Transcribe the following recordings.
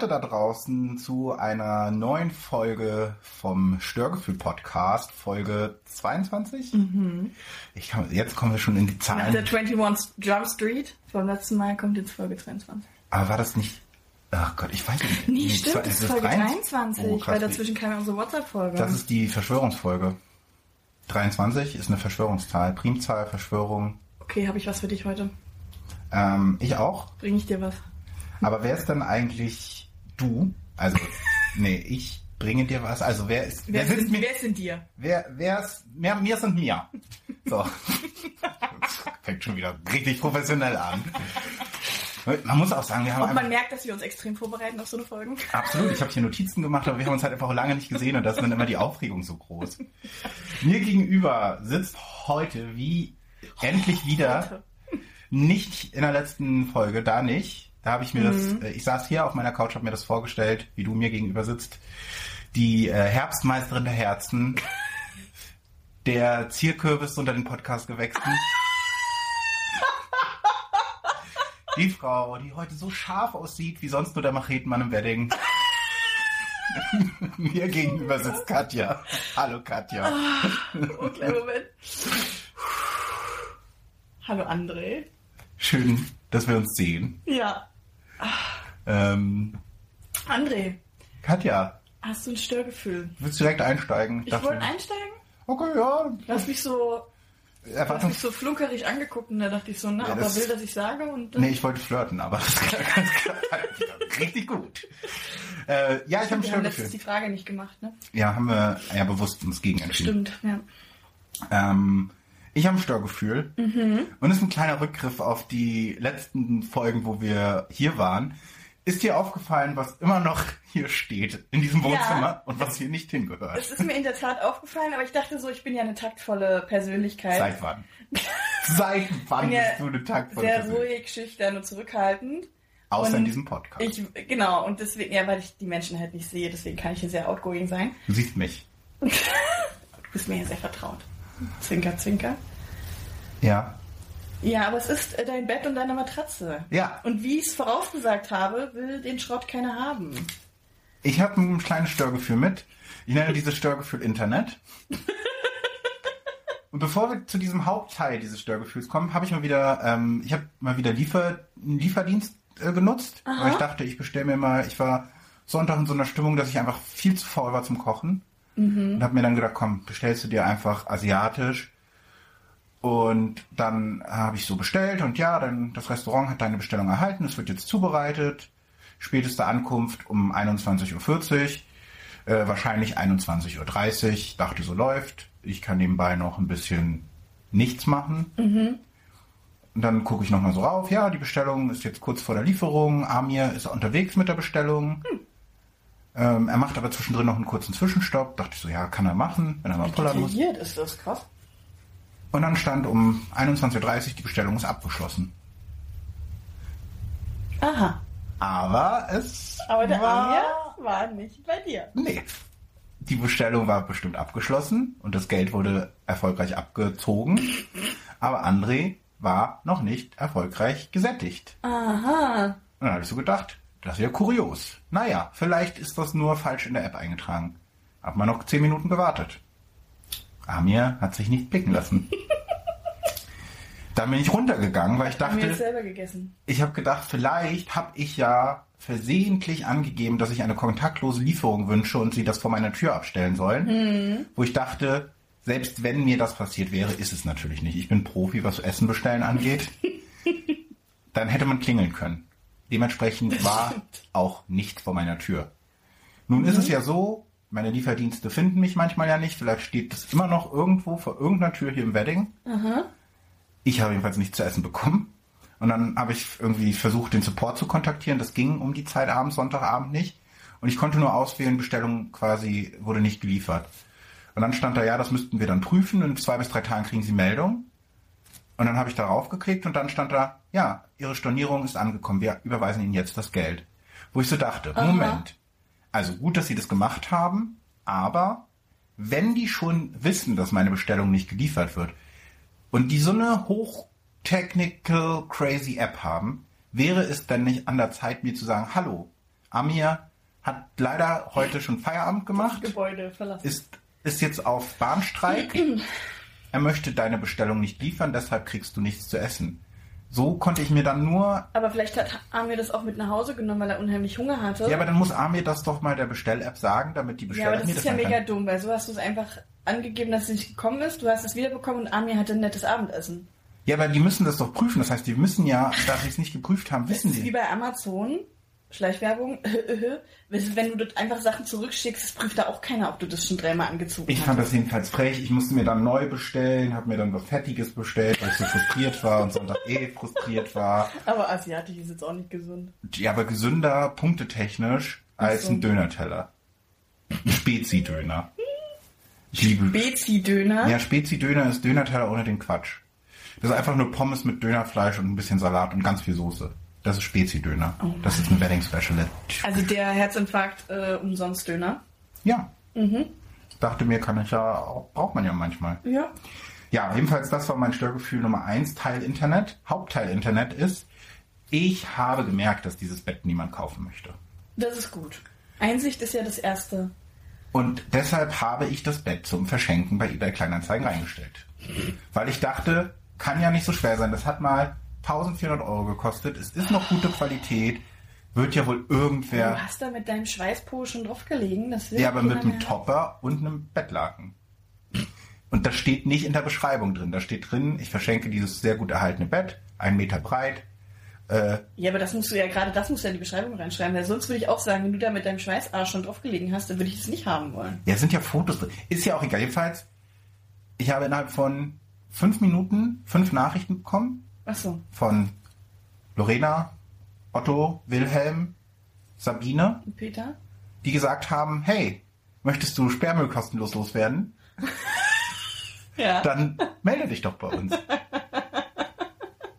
Gestörte da draußen, zu einer neuen Folge vom Störgefühl-Podcast, Folge 22. Ich kann, jetzt kommen wir schon in die Nach der Zahlen. 21 Jump Street vom letzten Mal kommt jetzt Folge 22. Aber war das nicht... Ach Gott, ich weiß nicht. Nee, Nee, stimmt, das ist Folge 23. 23, Oh, krass. weil dazwischen kam ja unsere WhatsApp-Folge. Das ist die Verschwörungsfolge. 23 ist eine Verschwörungszahl. Primzahl, Verschwörung. Okay, habe ich was für dich heute? Ähm, ich auch. Bringe ich dir was? Aber wer ist denn eigentlich du? Also, nee, ich bringe dir was. Also, wer ist... Wer, sitzt sind, mir- wer sind dir? Wer, wer ist, mehr, mir sind mir. So. Das fängt schon wieder richtig professionell an. Man muss auch sagen, wir haben Und man einfach, merkt, dass wir uns extrem vorbereiten auf so eine Folge. absolut, ich habe hier Notizen gemacht, aber wir haben uns halt einfach lange nicht gesehen und da ist dann immer die Aufregung so groß. Mir gegenüber sitzt heute wie endlich wieder nicht in der letzten Folge, da nicht. Da habe ich mir das, äh, ich saß hier auf meiner Couch, habe mir das vorgestellt, wie du mir gegenüber sitzt. Die äh, Herbstmeisterin der Herzen, der Zierkürbis unter den Podcast-Gewächsen. Die Frau, die heute so scharf aussieht, wie sonst nur der Machetenmann im Wedding. Mir gegenüber sitzt Katja. Hallo Katja. Oh, kleinen Moment. Hallo André. Schön, dass wir uns sehen. Ja. Ähm, André, Katja, hast du ein Störgefühl? willst du direkt einsteigen? Ich wollte einsteigen. Okay, ja. Du hast mich so, du hast Erwartung. mich so flunkerig angeguckt und da dachte ich so, na, Ja, ob er das- will, dass ich sage und dann Nee, ich wollte flirten, aber das klang ganz klar. Richtig gut. Äh, ja, ich habe ein wir haben letztens die Frage nicht gemacht, ne? Ja, haben wir ja bewusst uns gegen entschieden. Stimmt, ja. Ähm, ich habe ein Störgefühl. Und es ist ein kleiner Rückgriff auf die letzten Folgen, wo wir hier waren. Ist dir aufgefallen, was immer noch hier steht in diesem Wohnzimmer Ja. und was hier nicht hingehört? Es ist mir in der Tat aufgefallen, aber ich dachte so, ich bin ja eine taktvolle Persönlichkeit. Seit wann? Seit wann ja bist du eine taktvolle sehr Person? ruhig, schüchtern und zurückhaltend. Außer in und diesem Podcast. Ich, genau, und deswegen, ja, weil ich die Menschen halt nicht sehe, deswegen kann ich hier sehr outgoing sein. du siehst mich. Du bist mir ja sehr vertraut. Zwinker, zwinker. Ja. Ja, aber es ist äh, dein Bett und deine Matratze. Ja. Und wie ich es vorausgesagt habe, will den Schrott keiner haben. Ich habe ein kleines Störgefühl mit. Ich nenne dieses Störgefühl Internet. Und bevor wir zu diesem Hauptteil dieses Störgefühls kommen, habe ich mal wieder, ähm, ich habe mal wieder Liefer, einen Lieferdienst äh, genutzt. Weil ich dachte, ich bestelle mir mal, ich war Sonntag in so einer Stimmung, dass ich einfach viel zu faul war zum Kochen. Und habe mir dann gedacht, komm, bestellst du dir einfach asiatisch. Und dann habe ich so bestellt und ja, dann das Restaurant hat deine Bestellung erhalten, es wird jetzt zubereitet. Späteste Ankunft um 21.40 Uhr, äh, wahrscheinlich 21.30 Uhr. Dachte, so läuft. Ich kann nebenbei noch ein bisschen nichts machen. Und dann gucke ich nochmal so rauf. Ja, die Bestellung ist jetzt kurz vor der Lieferung. Amir ist unterwegs mit der Bestellung. Ähm, er macht aber zwischendrin noch einen kurzen Zwischenstopp. Dachte ich so, ja, kann er machen, wenn er mal pullern muss. Ist das krass. Und dann stand um 21.30 Uhr, die Bestellung ist abgeschlossen. Aha. Aber es Aber der war... Amir war nicht bei dir. Nee. Die Bestellung war bestimmt abgeschlossen und das Geld wurde erfolgreich abgezogen. Aber André war noch nicht erfolgreich gesättigt. Aha. Und dann habe ich so gedacht, das ist ja kurios. Naja, vielleicht ist das nur falsch in der App eingetragen. Hab mal noch 10 Minuten gewartet. Amir hat sich nicht blicken lassen. Dann bin ich runtergegangen, weil ich dachte, jetzt selber gegessen. ich habe gedacht, vielleicht habe ich ja versehentlich angegeben, dass ich eine kontaktlose Lieferung wünsche und sie das vor meiner Tür abstellen sollen. Wo ich dachte, selbst wenn mir das passiert wäre, ist es natürlich nicht. Ich bin Profi, was Essen bestellen angeht. Dann hätte man klingeln können. Dementsprechend war auch nicht vor meiner Tür. Nun ist es ja so, meine Lieferdienste finden mich manchmal ja nicht. Vielleicht steht es immer noch irgendwo vor irgendeiner Tür hier im Wedding. Ich habe jedenfalls nichts zu essen bekommen. Und dann habe ich irgendwie versucht, den Support zu kontaktieren. Das ging um die Zeit abends, Sonntagabend nicht. Und ich konnte nur auswählen, Bestellung quasi wurde nicht geliefert. Und dann stand da, ja, das müssten wir dann prüfen. In zwei bis drei Tagen kriegen Sie Meldung. Und dann habe ich darauf geklickt und dann stand da, ja, Ihre Stornierung ist angekommen. Wir überweisen Ihnen jetzt das Geld. Wo ich so dachte, Moment. Also gut, dass Sie das gemacht haben, aber wenn die schon wissen, dass meine Bestellung nicht geliefert wird und die so eine hochtechnical crazy App haben, wäre es denn nicht an der Zeit, mir zu sagen, hallo, Amir hat leider heute schon Feierabend gemacht, Gebäude verlassen. ist, ist jetzt auf Bahnstreik. er möchte deine Bestellung nicht liefern, deshalb kriegst du nichts zu essen. So konnte ich mir dann nur Aber vielleicht hat Amir das auch mit nach Hause genommen, weil er unheimlich Hunger hatte. Ja, aber dann muss Amir das doch mal der Bestell-App sagen, damit die Ja, Besteller aber das ist ja dann mega kann. dumm, weil so hast du es einfach angegeben, dass es nicht gekommen ist. Du hast es wiederbekommen und Amir hatte ein nettes Abendessen. Ja, aber die müssen das doch prüfen. Das heißt, die müssen ja, da sie es nicht geprüft haben, wissen Das ist wie bei Amazon. Schleichwerbung. Wenn du dort einfach Sachen zurückschickst, das prüft da auch keiner, ob du das schon dreimal angezogen Ich hast. fand das jedenfalls frech. Ich musste mir dann neu bestellen, habe mir dann was Fettiges bestellt, weil ich so frustriert war und Sonntag eh frustriert war. Aber asiatisch ist jetzt auch nicht gesund. Ja, aber gesünder, punktetechnisch, als so. ein Dönerteller. Ein Spezi-Döner. Ich liebe... Bezi-Döner. Ja, Spezi-Döner ist Dönerteller ohne den Quatsch. Das ist einfach nur Pommes mit Dönerfleisch und ein bisschen Salat und ganz viel Soße. Das ist Spezi-Döner. Oh das ist ein Wedding Special. Also der Herzinfarkt äh, umsonst Döner. Ja. Mhm. Dachte mir, kann ich ja, auch, braucht man ja manchmal. Ja. Ja, jedenfalls, das war mein Störgefühl Nummer eins, Teil Internet. Hauptteil Internet ist, ich habe gemerkt, dass dieses Bett niemand kaufen möchte. Das ist gut. Einsicht ist ja das Erste. Und deshalb habe ich das Bett zum Verschenken bei eBay Kleinanzeigen reingestellt. Weil ich dachte, kann ja nicht so schwer sein. Das hat mal 1400 Euro gekostet. Es ist noch gute Qualität. Wird ja wohl irgendwer... Du hast da mit deinem Schweißpo schon drauf gelegen. Das will Ja, aber mit einem mehr. Topper und einem Bettlaken. Und das steht nicht in der Beschreibung drin. Da steht drin, ich verschenke dieses sehr gut erhaltene Bett, einen Meter breit. Äh, Ja, aber das musst du ja gerade, das musst du ja in die Beschreibung reinschreiben, weil sonst würde ich auch sagen, wenn du da mit deinem Schweißarsch schon drauf gelegen hast, dann würde ich das nicht haben wollen. ja, sind ja Fotos drin. Ist ja auch egal. Jedenfalls, ich habe innerhalb von fünf Minuten fünf Nachrichten bekommen Ach so. von Lorena, Otto, Wilhelm, Sabine, Und Peter? die gesagt haben, hey, möchtest du Sperrmüll kostenlos loswerden? Ja. dann melde dich doch bei uns.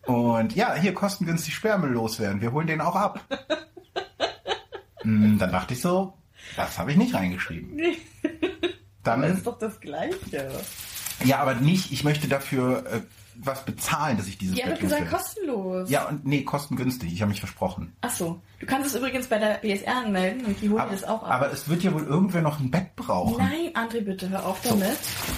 Und ja, hier kostengünstig Sperrmüll loswerden. Wir holen den auch ab. Hm, Dann dachte ich so, das habe ich nicht reingeschrieben. Aber Dann, ist doch das Gleiche. ja, aber nicht, ich möchte dafür äh, was bezahlen, dass ich dieses Ja, aber Bett gesagt loswerde. kostenlos. Ja, und nee, kostengünstig. Ich habe mich versprochen. Ach so. Du kannst es übrigens bei der BSR anmelden und die holen Aber, das auch ab. aber es wird ja wohl irgendwer noch ein Bett brauchen. Nein, André, bitte hör auf damit.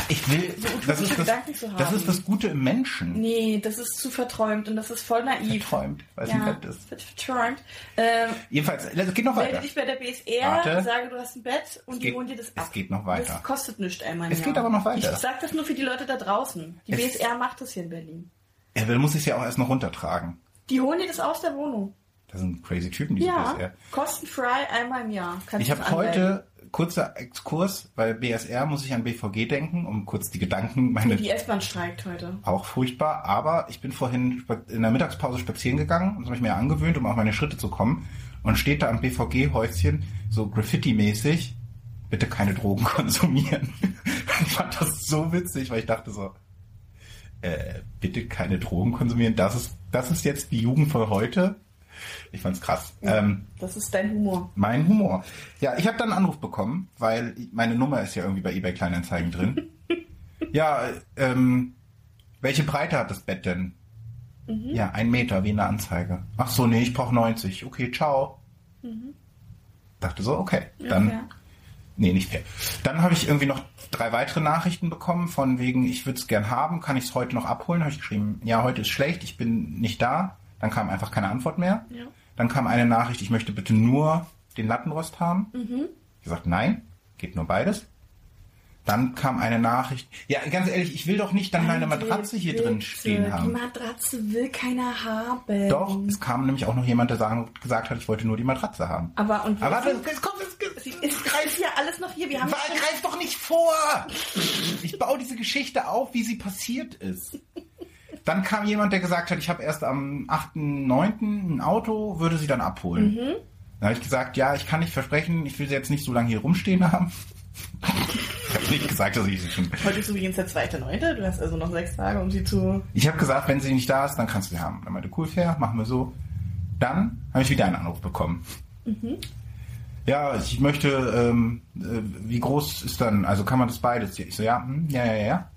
Ich will, utopische das ist das, das ist das Gute im Menschen. Nee, das ist zu verträumt und das ist voll naiv. Verträumt, weil es ja, ein Bett ist. wird verträumt. Ähm, Jedenfalls, es geht noch melde weiter. dich bei der BSR, Warte. sage, du hast ein Bett und Es die geht- holen dir das es ab. geht noch weiter. Das kostet nichts einmal Es Jahr. geht aber noch weiter. Ich sag das nur für die Leute da draußen. Die Es- BSR macht das hier in Berlin. Ja, dann muss ich es ja auch erst noch runtertragen. Die holen dir das aus der Wohnung. Das sind crazy Typen, diese Ja, BSR. kostenfrei einmal im Jahr. Kannst Ich habe heute, kurzer Exkurs, bei BSR muss ich an BVG denken, um kurz die Gedanken, meine Die S-Bahn streikt heute. auch furchtbar, aber ich bin vorhin in der Mittagspause spazieren gegangen und das habe ich mir angewöhnt, um auf meine Schritte zu kommen und steht da am BVG-Häuschen so Graffiti-mäßig, bitte keine Drogen konsumieren. ich fand das so witzig, weil ich dachte so, äh, bitte keine Drogen konsumieren, das ist, das ist jetzt die Jugend von heute. Ich fand's krass. Ähm, Das ist dein Humor. mein Humor. Ja, ich habe dann einen Anruf bekommen, weil meine Nummer ist ja irgendwie bei eBay Kleinanzeigen drin. ja, ähm, welche Breite hat das Bett denn? Ja, ein Meter, wie in der Anzeige. Ach so, nee, ich brauche 90. Okay, ciao. Dachte so, okay, dann, Ja. Nee, nicht fair. Dann habe ich irgendwie noch drei weitere Nachrichten bekommen, von wegen, ich würde es gern haben, kann ich es heute noch abholen? Habe ich geschrieben, ja, heute ist schlecht, ich bin nicht da. Dann kam einfach keine Antwort mehr. Ja. Dann kam eine Nachricht, ich möchte bitte nur den Lattenrost haben. Ich gesagt, nein, geht nur beides. Dann kam eine Nachricht, ja, ganz ehrlich, ich will doch nicht dann meine Matratze hier bitte, drin stehen Die haben. Matratze will keiner haben. Doch, es kam nämlich auch noch jemand, der sagen, gesagt hat, ich wollte nur die Matratze haben. Aber und Aber warte, es kommt, es, es, es greift ja alles noch hier. Wir haben War- Greif doch nicht vor! Ich baue diese Geschichte auf, wie sie passiert ist. Dann kam jemand, der gesagt hat, ich habe erst am 8.9. ein Auto, würde sie dann abholen. Dann habe ich gesagt, ja, ich kann nicht versprechen, ich will sie jetzt nicht so lange hier rumstehen haben. Ich habe nicht gesagt, dass ich sie schon... Heute ist übrigens der zweite Neunte. Du hast also noch sechs Tage, um sie zu. Ich habe gesagt, wenn sie nicht da ist, dann kannst du sie haben. Dann meinte, cool, fair, machen wir so. Dann habe ich wieder einen Anruf bekommen. Ja, ich möchte, ähm, äh, wie groß ist dann, also kann man das beides? Ich so, ja, hm, ja, ja, ja.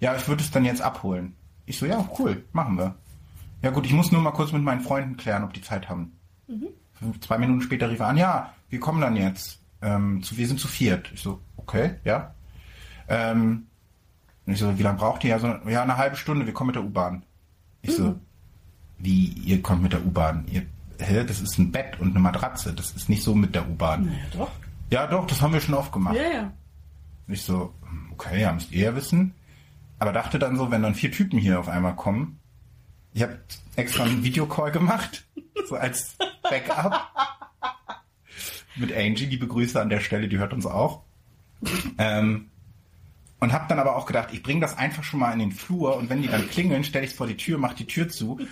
Ja, ich würde es dann jetzt abholen. Ich so, ja, cool, machen wir. Ja gut, ich muss nur mal kurz mit meinen Freunden klären, ob die Zeit haben. Fünf- Zwei Minuten später rief er an, ja, wir kommen dann jetzt. Ähm, zu, wir sind zu viert. Ich so, okay, ja. Ähm, ich so, wie lange braucht ihr? Ja, so, ja, eine halbe Stunde, wir kommen mit der U-Bahn. Ich so, wie, ihr kommt mit der U-Bahn? Ihr, hä, das ist ein Bett und eine Matratze, das ist nicht so mit der U-Bahn. Naja, doch. Ja, doch, das haben wir schon oft gemacht. Ja, ja. Ich so, okay, ja, müsst ihr ja wissen. Aber dachte dann so, wenn dann vier Typen hier auf einmal kommen, ich habe extra einen Videocall gemacht, so als Backup. Mit Angie, liebe Grüße an der Stelle, die hört uns auch. Ähm, und habe dann aber auch gedacht, ich bringe das einfach schon mal in den Flur und wenn die dann klingeln, stelle ich es vor die Tür, mach die Tür zu.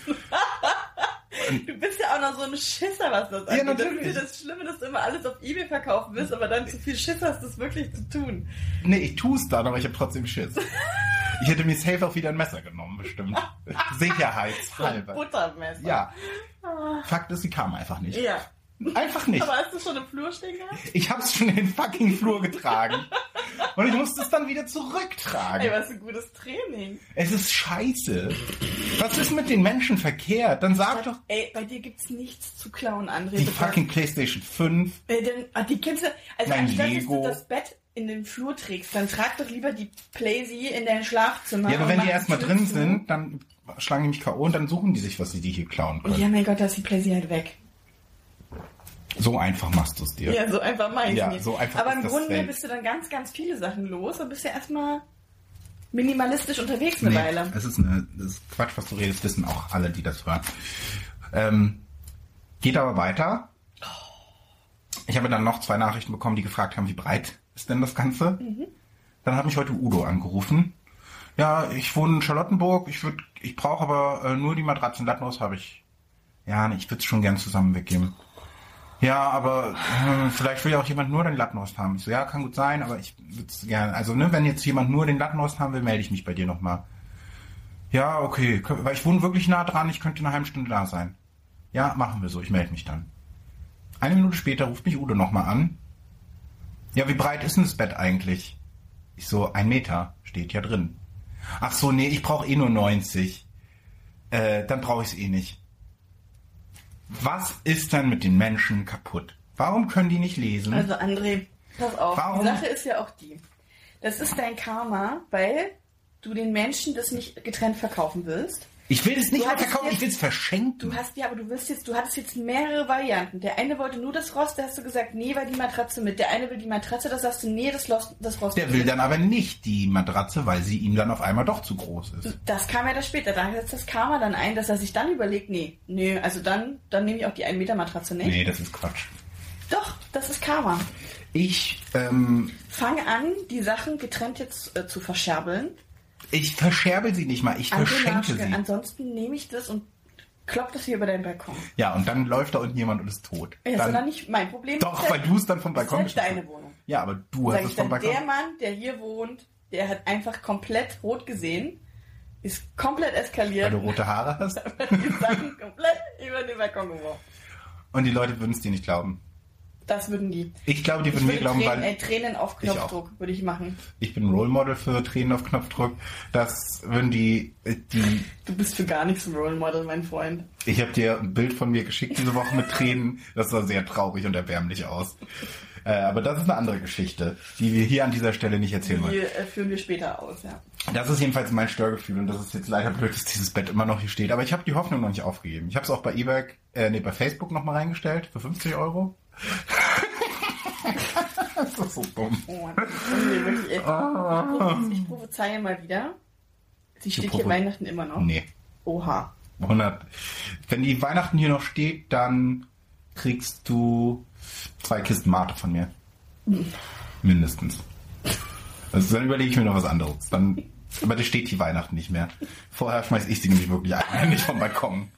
Du bist ja auch noch so ein Schisser, was das angeht. natürlich. Das ist ja das Schlimme, dass du immer alles auf Ebay verkaufen willst, aber dann zu viel Schiss hast, das wirklich zu tun. Nee, ich tue es dann, aber ich habe trotzdem Schiss. Ich hätte mir safe auch wieder ein Messer genommen, bestimmt. Sicherheitshalber. Buttermesser. Ja. Fakt ist, sie kam einfach nicht. Ja. Einfach nicht. Aber hast du schon im Flur stehen gehabt? Ich hab's schon in den fucking Flur getragen. Und ich musste es dann wieder Ey, zurücktragen. was ein gutes Training. Es ist scheiße. Was ist mit den Menschen verkehrt? Dann sag doch Ey, bei dir gibt's nichts zu klauen, André. die fucking Playstation 5. Äh, denn, ah, die kennst du, also Mein anstatt Lego. dass du das Bett in den Flur trägst, dann trag doch lieber die Playsee in dein Schlafzimmer. Ja, aber wenn die erstmal drin sind, dann schlagen die mich K.O. und dann suchen die sich, was sie die hier klauen Und können. ja, mein Gott, da ist die Playsee halt weg. So einfach machst du es dir. Ja, so einfach mach ich Ja, nicht. so einfach Aber im das Grunde Welt. bist du dann ganz, ganz viele Sachen los und bist ja erstmal minimalistisch unterwegs eine Nee, Weile. es ist, eine, das ist Quatsch, was du redest, wissen auch alle, die das hören. Ähm, geht aber weiter. Ich habe dann noch zwei Nachrichten bekommen, die gefragt haben, wie breit ist denn das Ganze? Mhm. Dann hat mich heute Udo angerufen. Ja, ich wohne in Charlottenburg, ich würd, ich brauche aber äh, nur die Matratze in Lattenhaus habe ich. Ja, ich würde es schon gern zusammen weggeben. Ja, aber äh, vielleicht will ja auch jemand nur den Lattenhorst haben. Ich so, ja, kann gut sein, aber ich würde es gerne. Also, ne, wenn jetzt jemand nur den Lattenhorst haben will, melde ich mich bei dir nochmal. Ja, okay, weil ich wohne wirklich nah dran, ich könnte in einer halben Stunde da sein. Ja, machen wir so, ich melde mich dann. Eine Minute später ruft mich Udo nochmal an. Ja, wie breit ist denn das Bett eigentlich? Ich so, ein Meter, steht ja drin. Ach so, nee, ich brauche eh nur 90. Äh, dann brauche ich es eh nicht. Was ist denn mit den Menschen kaputt? Warum können die nicht lesen? Also André, pass auf. Warum? Die Sache ist ja auch die. Das ist dein Karma, weil du den Menschen das nicht getrennt verkaufen willst. Ich will es nicht hattest verkaufen, jetzt- ich will es verschenken. Du hast ja, aber du willst jetzt, du hattest jetzt mehrere Varianten. Der eine wollte nur das Rost, da hast du gesagt, nee, weil die Matratze mit. Der eine will die Matratze, da sagst du, nee, das, Los, das Rost. Der will dann aber nicht die Matratze, weil sie ihm dann auf einmal doch zu groß ist. Das kam ja das später. Da setzt das Karma dann ein, dass er sich dann überlegt, nee, nee, also dann, dann nehme ich auch die 1 Meter Matratze nicht. Nee, das ist Quatsch. Doch, das ist Karma. Ich, ähm, Fang an, die Sachen getrennt jetzt äh, zu verscherbeln. Ich verscherbel sie nicht mal, ich André verschenke sie. Ansonsten nehme ich das und klopp das hier über deinen Balkon. Ja, und dann läuft da unten jemand und ist tot. Ja, ist dann, nicht mein Problem. doch, ist weil halt- du es dann vom ist Balkon halt geschmissen deine hast. Wohnung. Ja, aber du Sag hast es vom dann, Balkon. der Mann, der hier wohnt, der hat einfach komplett rot gesehen, ist komplett Weil eskaliert, du rote Haare hast. die Sachen komplett über den Balkon geworfen. Und die Leute würden es dir nicht glauben. Das würden die. Ich glaube, die Ich würden mir glauben, Tränen, weil äh, Tränen auf Ich. Knopfdruck würde ich machen. ich bin Role Model für Tränen auf Knopfdruck. Das würden die, äh, die Du bist für gar nichts ein Role Model, mein Freund. ich habe dir ein Bild von mir geschickt diese Woche mit Tränen. Das sah sehr traurig und erbärmlich aus. Äh, aber das ist eine andere Geschichte, die wir hier an dieser Stelle nicht erzählen Die wollen. äh, führen wir später aus, ja. Das ist jedenfalls mein Störgefühl und das ist jetzt leider blöd, dass dieses Bett immer noch hier steht. Aber ich habe die Hoffnung noch nicht aufgegeben. Ich habe es auch bei eBay, äh, nee, bei Facebook noch mal reingestellt für 50 Euro. das ist so dumm. Oh, das ist irgendwie wirklich echt. Ah. Ich prophezeie mal wieder. Sie steht hier Weihnachten immer noch. Nee, Oha. 100. Wenn die Weihnachten hier noch steht, dann kriegst du zwei Kisten Mate von mir. Mindestens. Also dann überlege ich mir noch was anderes. Dann, aber das steht die Weihnachten nicht mehr. Vorher schmeiß ich sie nämlich wirklich ein, nicht vom Balkon.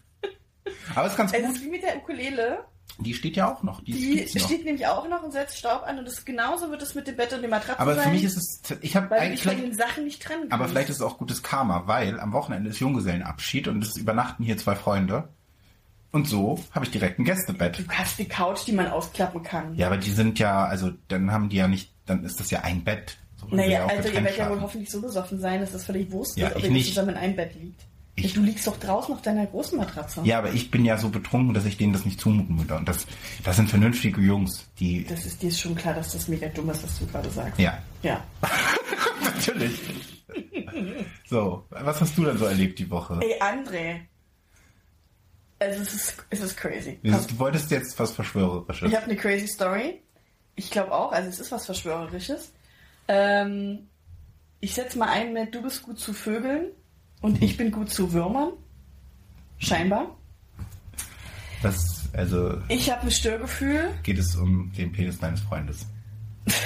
Aber ist ganz Es gut. ist wie mit der Ukulele. Die steht ja auch noch. Die, Die noch. steht nämlich auch noch und setzt Staub an und das genauso wird es mit dem Bett und dem Matratzen Aber sein. für mich ist es, ich habe eigentlich dich von den Sachen nicht trennen aber vielleicht ist es auch gutes Karma, weil am Wochenende ist Junggesellenabschied und es übernachten hier zwei Freunde. Und so habe ich direkt ein Gästebett. Du hast die Couch, die man ausklappen kann. Ja, aber die sind ja, also dann haben die ja nicht, dann ist das ja ein Bett. So Naja, also ihr werdet ja wohl hoffentlich so besoffen sein, dass das völlig wurscht Ja, ist, ob ihr nicht. zusammen in einem Bett liegt. Ich- du liegst doch draußen auf deiner großen Matratze. Ja, aber ich bin ja so betrunken, dass ich denen das nicht zumuten würde. Und das, das sind vernünftige Jungs, die. Das ist dir ist schon klar, dass das mega dumm ist, was du gerade sagst. Ja, Ja. natürlich. So, was hast du denn so erlebt die Woche? Ey, André. Also es ist, es ist crazy. Du wolltest jetzt was Verschwörerisches. Ich habe eine crazy Story. Ich glaube auch, also es ist was Verschwörerisches. Ähm, ich setze mal ein mit, du bist gut zu Vögeln und ich bin gut zu Würmern. Scheinbar. Das, also, Ich habe ein Störgefühl. geht es um den Penis deines Freundes.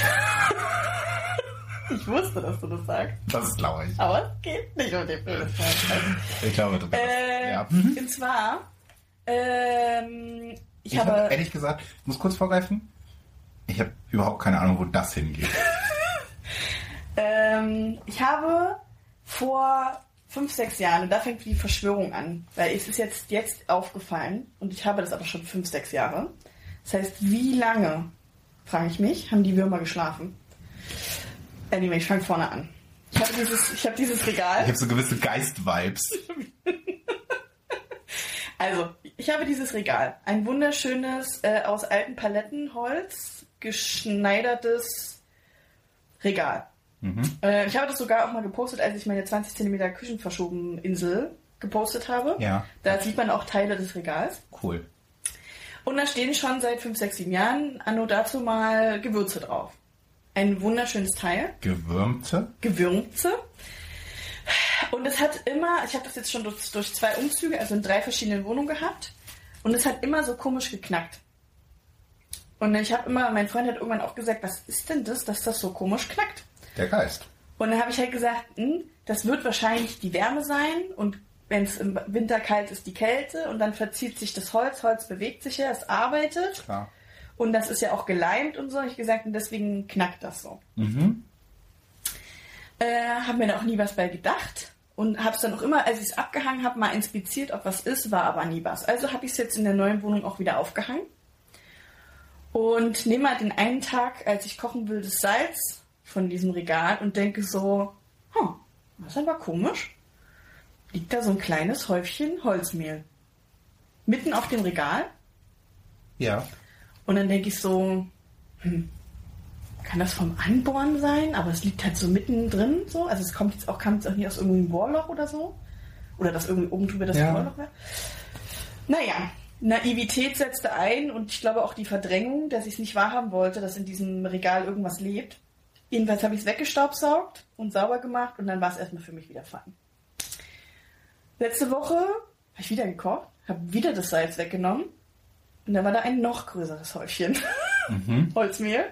Ich wusste, dass du das sagst. Das glaube ich. Aber es geht nicht um den Penis. Ich glaube, du bist Äh, ja. Und zwar, ähm, ich, Ich habe... habe ehrlich gesagt, ich muss kurz vorgreifen. Ich habe überhaupt keine Ahnung, wo das hingeht. Ähm, ich habe vor fünf, sechs Jahren, und da fängt die Verschwörung an, weil es ist jetzt, jetzt aufgefallen, und ich habe das aber schon fünf, sechs Jahre. Das heißt, wie lange, frage ich mich, haben die Würmer geschlafen? Anyway, ich fange vorne an. Ich habe dieses, ich habe dieses Ich Regal. habe so gewisse Geist-Vibes. Also, ich habe dieses Regal. Ein wunderschönes, äh, aus alten Palettenholz geschneidertes Regal. Äh, ich habe das sogar auch mal gepostet, als ich meine 20 cm Küchenverschoben-Insel gepostet habe. Ja. Da sieht man auch Teile des Regals. Cool. Und da stehen schon seit 5, 6, 7 Jahren anno dazu mal Gewürze drauf. Ein wunderschönes Teil. Gewürmte. Gewürze. Und es hat immer, ich habe das jetzt schon durch, durch zwei Umzüge, also in drei verschiedenen Wohnungen gehabt. Und es hat immer so komisch geknackt. Und ich habe immer, mein Freund hat irgendwann auch gesagt, was ist denn das, dass das so komisch knackt? Der Geist. Und dann habe ich halt gesagt, hm, das wird wahrscheinlich die Wärme sein und wenn es im Winter kalt ist, die Kälte und dann verzieht sich das Holz, Holz bewegt sich ja, es arbeitet Klar. und das ist ja auch geleimt und so, hab ich gesagt, und deswegen knackt das so. Mhm. Äh, habe mir da auch nie was bei gedacht und habe es dann auch immer, als ich es abgehangen habe, mal inspiziert, ob was ist, war aber nie was. Also habe ich es jetzt in der neuen Wohnung auch wieder aufgehangen und nehme mal den einen Tag, als ich kochen will, das Salz von diesem Regal und denke so, hm, das ist aber komisch. Liegt da so ein kleines Häufchen Holzmehl mitten auf dem Regal Ja. und dann denke ich so, hm, kann das vom Anbohren sein? Aber es liegt halt so mittendrin so. Also es kommt jetzt auch, kam jetzt auch nicht aus irgendeinem Bohrloch oder so. Oder dass irgendwie oben drüber das Ja. Bohrloch war. Naja, Naivität setzte ein und ich glaube auch die Verdrängung, dass ich es nicht wahrhaben wollte, dass in diesem Regal irgendwas lebt. Jedenfalls habe ich es weggestaubsaugt und sauber gemacht und dann war es erstmal für mich wieder fein. Letzte Woche habe ich wieder gekocht, habe wieder das Salz weggenommen und da war da ein noch größeres Häufchen Holzmehl.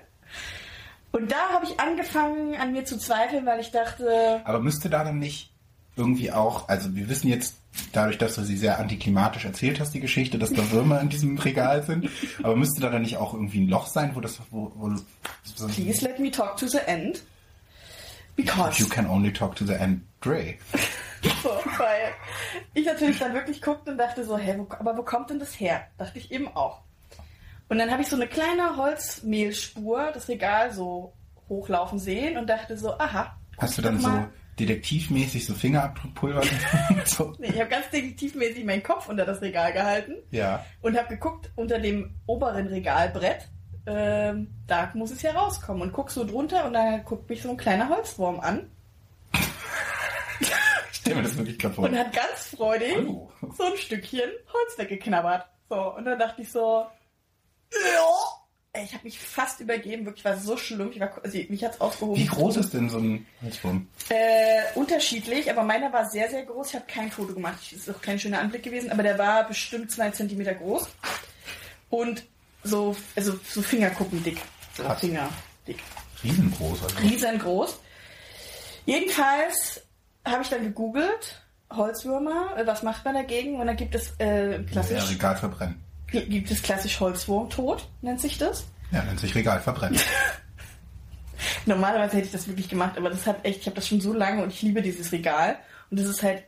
Und da habe ich angefangen, an mir zu zweifeln, weil ich dachte, Aber müsste da dann nicht irgendwie auch, also wir wissen jetzt, dadurch, dass du sie sehr antiklimatisch erzählt hast, die Geschichte, dass da Würmer in diesem Regal sind, aber müsste da dann nicht auch irgendwie ein Loch sein, wo das, wo, wo so, please let me talk to the end. Because. You can only talk to the Andre. So, weil ich natürlich dann wirklich guckte und dachte so, hä, wo, aber wo kommt denn das her? Dachte ich eben auch. Und dann habe ich so eine kleine Holzmehlspur, das Regal so hochlaufen sehen und dachte so, aha. Hast du dann so detektivmäßig so Fingerabdruckpulver? so, Nee, ich habe ganz detektivmäßig meinen Kopf unter das Regal gehalten ja. und habe geguckt unter dem oberen Regalbrett. Ähm, da muss es ja rauskommen und guck so drunter und da guckt mich so ein kleiner Holzwurm an Ich stell mir das wirklich vor. und hat ganz freudig Hallo. so ein Stückchen Holz weggeknabbert. So, und dann dachte ich so, ich habe mich fast übergeben, wirklich war so schlimm. Ich war, also mich hat's aufgehoben. Wie groß ist denn so ein Holzwurm? Äh, unterschiedlich, aber meiner war sehr, sehr groß. Ich habe kein Foto gemacht. Das ist auch kein schöner Anblick gewesen, aber der war bestimmt zwei Zentimeter groß. Und so, also so Fingerkuppen dick. So Krass. Fingerdick. Riesengroß. Also. Riesengroß. Jedenfalls habe ich dann gegoogelt, Holzwürmer, äh, was macht man dagegen? Und dann gibt es äh, Ja, klassisch, Regal verbrennen. Gibt es klassisch Holzwurmtod, nennt sich das. Ja, nennt sich Regal verbrennen. Normalerweise hätte ich das wirklich gemacht, aber das hat echt, ich habe das schon so lange und ich liebe dieses Regal. Und das ist halt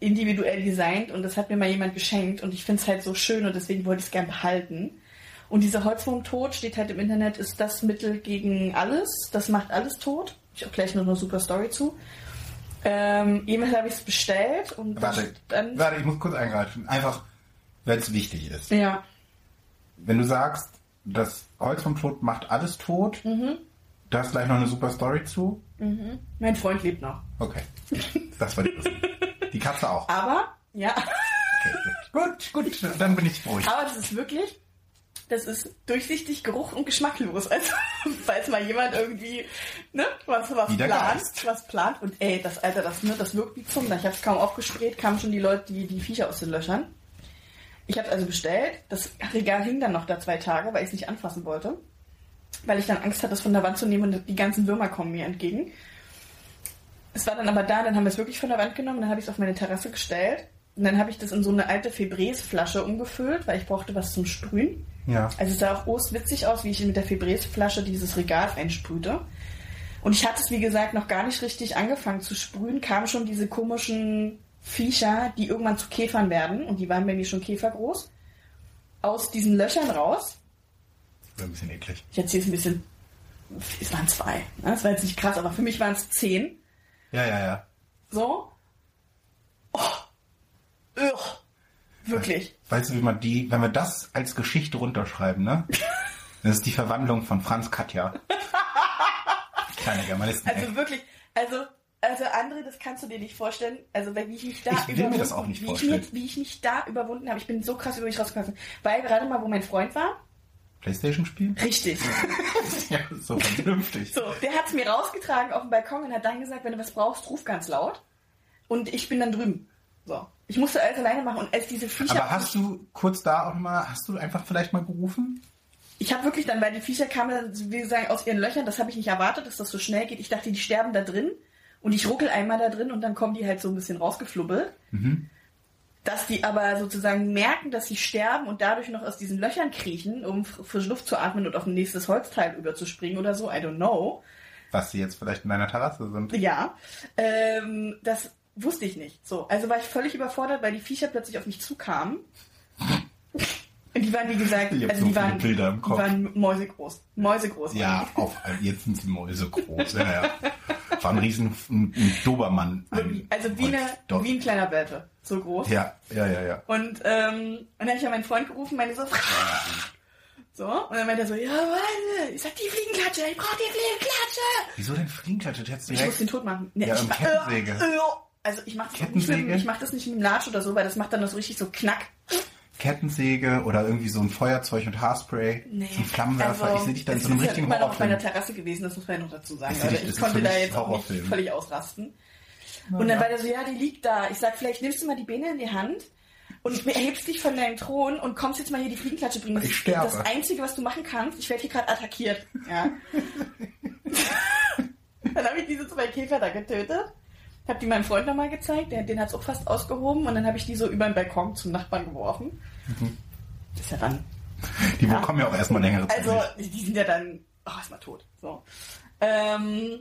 individuell designt und das hat mir mal jemand geschenkt und ich finde es halt so schön und deswegen wollte ich es gern behalten. Und dieser Holzwurmtod steht halt im Internet, ist das Mittel gegen alles, das macht alles tot. Ich habe gleich noch eine super Story zu. Ähm, jedenfalls habe ich es bestellt und Warte, dann. warte, ich muss kurz eingreifen. Einfach, weil es wichtig ist. Ja. Wenn du sagst, das Holz vom Tod macht alles tot, Mhm. da ist gleich noch eine super Story zu. Mein Freund lebt noch. Okay. Das war die Die Katze auch. Aber, ja, Okay, gut. gut, gut, dann bin ich beruhigt. aber das ist wirklich, das ist durchsichtig, geruch- und geschmacklos. Also, falls mal jemand irgendwie, ne, was, was plant, Geist. was plant. Und ey, das, Alter, das, ne, das wirkt wie Zunder. Ich hab's kaum aufgesprayt, kamen schon die Leute, die, die Viecher aus den Löchern. Ich habe also bestellt. Das Regal hing dann noch da zwei Tage, weil ich es nicht anfassen wollte. Weil ich dann Angst hatte, es von der Wand zu nehmen und die ganzen Würmer kommen mir entgegen. Es war dann aber da, dann haben wir es wirklich von der Wand genommen, dann habe ich es auf meine Terrasse gestellt. Und dann habe ich das in so eine alte Febreze-Flasche umgefüllt, weil ich brauchte was zum Sprühen. Ja. Also es sah auch groß witzig aus, wie ich mit der Febreze-Flasche dieses Regal einsprühte. Und ich hatte es, wie gesagt, noch gar nicht richtig angefangen zu sprühen, kamen schon diese komischen Viecher, die irgendwann zu Käfern werden, und die waren bei mir schon käfergroß, aus diesen Löchern raus. Das ist ein bisschen eklig. Ich erzähle es ein bisschen, es waren zwei. ne? Das war jetzt nicht krass, aber für mich waren es zehn. Ja, ja, ja. So. Oh. Ugh. Wirklich. Weißt du, wie man die, wenn wir das als Geschichte runterschreiben, ne? Das ist die Verwandlung von Franz Katja. Kleiner Germanisten. Also wirklich, also, also André, das kannst du dir nicht vorstellen. Also wenn ich mich da Ich will mir das auch nicht wie vorstellen. Ich mich, wie ich mich da überwunden habe, ich bin so krass über mich rausgekommen. Weil gerade mal, wo mein Freund war, Playstation spielen? richtig. ja, so vernünftig. So, der hat es mir rausgetragen auf dem Balkon und hat dann gesagt, wenn du was brauchst, ruf ganz laut. Und ich bin dann drüben. So. Ich musste alles alleine machen und als diese Viecher. Aber hast du kurz da auch mal, hast du einfach vielleicht mal gerufen? Ich habe wirklich dann, weil die Viecher kamen, wie gesagt, aus ihren Löchern, das habe ich nicht erwartet, dass das so schnell geht. Ich dachte, die sterben da drin und ich ruckel einmal da drin und dann kommen die halt so ein bisschen rausgeflubbelt. Dass die aber sozusagen merken, dass sie sterben und dadurch noch aus diesen Löchern kriechen, um fr- frische Luft zu atmen und auf ein nächstes Holzteil überzuspringen oder so, I don't know. Was sie jetzt vielleicht in deiner Terrasse sind. Ja, ähm, das wusste ich nicht. So, also war ich völlig überfordert, weil die Viecher plötzlich auf mich zukamen. Und die waren, wie gesagt, Ich also so die waren, Bilder im die waren mäusegroß. Mäusegroß. Ja, auf, jetzt sind sie Mäuse groß. Ja, ja. War ein riesen ein, ein Dobermann. Ein Also wie, eine, Doch. wie ein kleiner Welpe. So groß. Ja, ja, ja, ja. Und, ähm, und dann habe ich ja meinen Freund gerufen, meine so, so, und dann meinte er so, ja, warte, ich sag die Fliegenklatsche, ich brauch die Fliegenklatsche. Wieso denn Fliegenklatsche? Du Ich muss den tot machen. Nee, Ja, ich Kettensäge. Äh, äh, also ich mach, das nicht mit, Kettensäge? ich mach das nicht mit dem Latsch oder so, weil das macht dann noch so richtig so knack. Kettensäge oder irgendwie so ein Feuerzeug und Haarspray, so ein Flammenwerfer. ich sehe dich da in so einem ist ja richtigen immer noch auf meiner. Terrasse gewesen, das muss man ja noch dazu sagen. Ich Leute. dich- Ich das ist konnte da jetzt auch nicht völlig ausrasten. Und dann war der so, ja, die liegt da. Ich sag, vielleicht nimmst du mal die Beine in die Hand und erhebst dich von deinem Thron und kommst jetzt mal hier die Fliegenklatsche bringen. Das Ich ist sterbe. das Einzige, was du machen kannst. Ich werde hier gerade attackiert. Ja. dann habe ich diese zwei Käfer da getötet. Hab die meinem Freund nochmal gezeigt, der, den hat's auch fast ausgehoben und dann habe ich die so über den Balkon zum Nachbarn geworfen. Mhm. Das ist ja dann Die Ja. bekommen ja auch erstmal längere Zeit. also, die sind ja dann oh, erstmal tot. So. Ähm,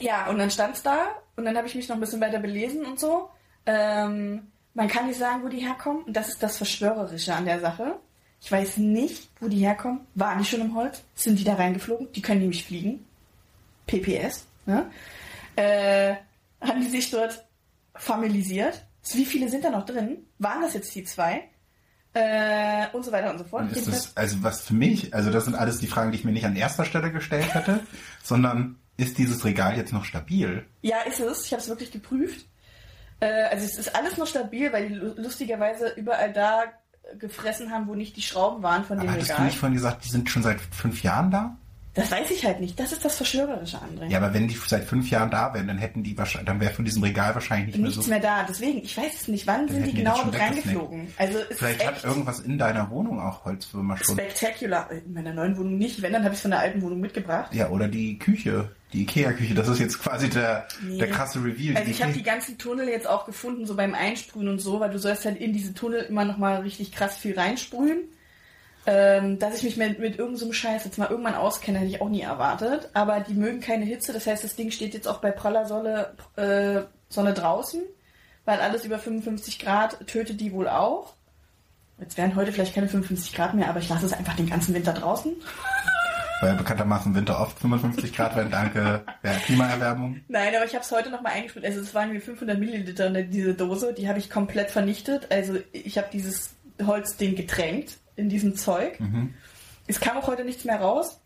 ja, und dann stand's da und dann habe ich mich noch ein bisschen weiter belesen und so. Ähm, man kann nicht sagen, wo die herkommen. Und das ist das Verschwörerische an der Sache. Ich weiß nicht, wo die herkommen. Waren die schon im Holz? Sind die da reingeflogen? Die können nämlich fliegen. PPS. Ne? Äh, haben die sich dort familisiert? Wie viele sind da noch drin? Waren das jetzt die zwei? Äh, und so weiter und so fort. Und das, also was für mich, also das sind alles die Fragen, die ich mir nicht an erster Stelle gestellt hätte, sondern ist dieses Regal jetzt noch stabil? Ja, ist es. Ich habe es wirklich geprüft. Äh, also es ist alles noch stabil, weil die lu- lustigerweise überall da gefressen haben, wo nicht die Schrauben waren von Aber dem hattest du Regal. nicht vorhin gesagt, die sind schon seit fünf Jahren da? Das weiß ich halt nicht. Das ist das Verschwörerische, André. Ja, aber wenn die seit fünf Jahren da wären, dann hätten die wahrscheinlich, dann wäre von diesem Regal wahrscheinlich nicht Nichts mehr so. mehr da. Deswegen, ich weiß es nicht. Wann sind die genau mit reingeflogen? Also es Vielleicht hat irgendwas in deiner Wohnung auch Holzwürmer schon. spektakulär. In meiner neuen Wohnung nicht. Wenn, dann habe ich es von der alten Wohnung mitgebracht. Ja, oder die Küche, die Ikea-Küche, das ist jetzt quasi der, Nee. der krasse Reveal. Also ich habe die ganzen Tunnel jetzt auch gefunden, so beim Einsprühen und so, weil du sollst halt in diese Tunnel immer noch mal richtig krass viel reinsprühen. Ähm, dass ich mich mit, mit irgendeinem so Scheiß jetzt mal irgendwann auskenne, hätte ich auch nie erwartet. Aber die mögen keine Hitze, das heißt, das Ding steht jetzt auch bei praller Sonne, äh, Sonne draußen, weil alles über 55 Grad tötet die wohl auch. Jetzt wären heute vielleicht keine 55 Grad mehr, aber ich lasse es einfach den ganzen Winter draußen. Weil bekanntermaßen Winter oft 55 Grad werden, danke der Klimaerwärmung. Nein, aber ich habe es heute nochmal eingespielt. Also es waren wie 500 Milliliter in diese Dose. Die habe ich komplett vernichtet. Also ich habe dieses Holzding getränkt in diesem Zeug. Mhm. Es kam auch heute nichts mehr raus.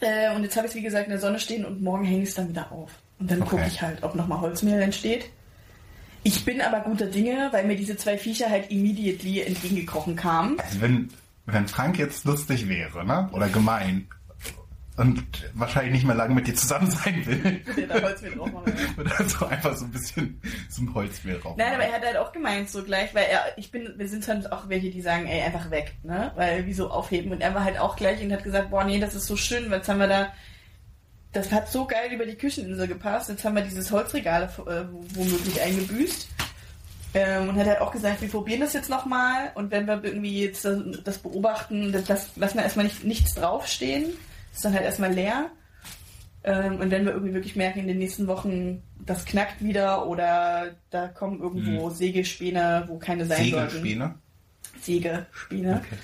Äh, und jetzt habe ich es wie gesagt in der Sonne stehen und morgen hänge ich es dann wieder auf. Und dann Okay. gucke ich halt, ob nochmal Holzmehl entsteht. Ich bin aber guter Dinge, weil mir diese zwei Viecher halt immediately entgegengekrochen kamen. Also wenn, wenn Frank jetzt lustig wäre, ne? Oder gemein und wahrscheinlich nicht mehr lange mit dir zusammen sein will, Der da Holzmehl drauf machen. oder so einfach so ein bisschen zum Holzmehl rauf. Nein, aber er hat halt auch gemeint, so gleich, weil er, ich bin, wir sind halt auch welche, die sagen, ey, einfach weg, ne? Weil, wieso aufheben? Und er war halt auch gleich und hat gesagt, boah, nee, das ist so schön, weil jetzt haben wir da, das hat so geil über die Kücheninsel gepasst, jetzt haben wir dieses Holzregal äh, womöglich eingebüßt. Ähm, und hat halt auch gesagt, wir probieren das jetzt nochmal und wenn wir irgendwie jetzt das, das beobachten, das, das lassen wir erstmal nicht, nichts draufstehen, ist dann halt erstmal leer. Ähm, und wenn wir irgendwie wirklich merken, in den nächsten Wochen, das knackt wieder oder da kommen irgendwo Sägespäne, wo keine sein sollten. Segelspäne. Sägespäne. Okay.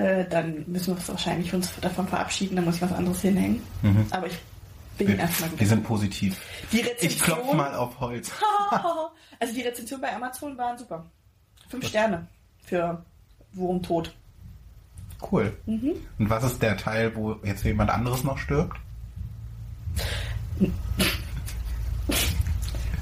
Äh, dann müssen wir uns wahrscheinlich uns davon verabschieden, dann muss ich was anderes hinhängen. Aber ich bin Wir, erstmal gut. wir sind positiv. Die Ich Rezension, klopfe mal auf Holz. also die Rezension bei Amazon waren super. Fünf Sterne für Wurmtod. Cool. Mhm. Und was ist der Teil, wo jetzt jemand anderes noch stirbt?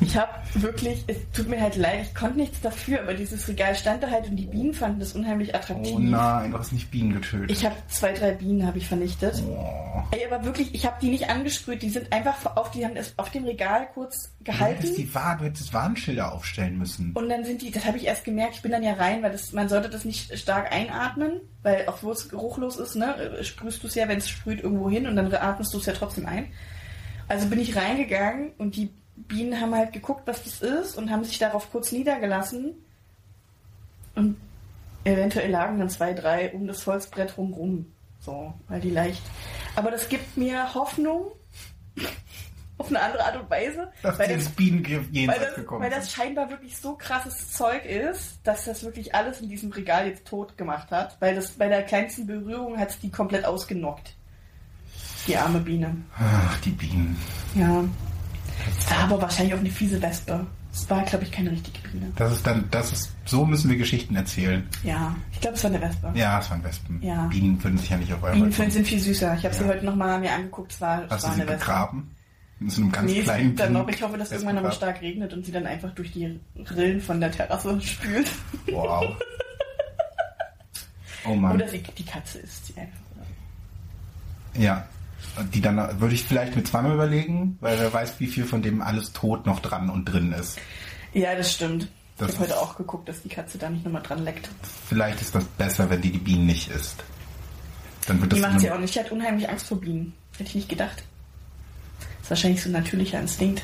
Ich habe wirklich, es tut mir halt leid, ich konnte nichts dafür, aber dieses Regal stand da halt und die Bienen fanden das unheimlich attraktiv. Oh nein, du hast nicht Bienen getötet. Ich habe zwei, drei Bienen habe ich vernichtet. oh. Ey, aber wirklich, ich habe die nicht angesprüht, die sind einfach auf, die haben es auf dem Regal kurz gehalten. hättest, die War du hättest Warnschilder aufstellen müssen. Und dann sind die, das habe ich erst gemerkt, ich bin dann ja rein, weil das, man sollte das nicht stark einatmen, weil obwohl es geruchlos ist, ne, sprühst du es ja, wenn es sprüht, irgendwo hin und dann atmest du es ja trotzdem ein. Also bin ich reingegangen und die Bienen haben halt geguckt, was das ist und haben sich darauf kurz niedergelassen. Und eventuell lagen dann zwei, drei um das Holzbrett rumrum. So, weil die leicht. Aber das gibt mir Hoffnung. Auf eine andere Art und Weise. Dass weil das Bienengriff weil das, gekommen weil das scheinbar wirklich so krasses Zeug ist, dass das wirklich alles in diesem Regal jetzt tot gemacht hat. Weil das bei der kleinsten Berührung hat es die komplett ausgenockt. Die arme Biene. Ach, die Bienen. Ja. Es war aber wahrscheinlich auch eine fiese Wespe. Es war, glaube ich, keine richtige Biene. Das ist dann, das ist, so müssen wir Geschichten erzählen. Ja, ich glaube, es war eine Wespe. Ja, es waren Wespen. Ja. Bienen würden sich ja nicht auf eurem Bienenfilme sind viel süßer. Ich habe sie Ja. heute nochmal mir angeguckt. Es war, es Hast du war sie eine Wespe. begraben? In so einem ganz Nee, kleinen sie dann noch. Bienen- Ich hoffe, dass irgendwann nochmal stark regnet und sie dann einfach durch die Rillen von der Terrasse spült. Wow. Oh Mann. Oder sie, die Katze isst sie einfach. Ja. Die dann würde ich vielleicht mit zweimal überlegen, weil wer weiß, wie viel von dem alles tot noch dran und drin ist. Ja, das stimmt. Das ich habe heute auch geguckt, dass die Katze da nicht nochmal dran leckt. Vielleicht ist das besser, wenn die die Bienen nicht isst. Dann wird Die das macht sie auch nicht. Die hat unheimlich Angst vor Bienen. Hätte ich nicht gedacht. ist wahrscheinlich so ein natürlicher Instinkt.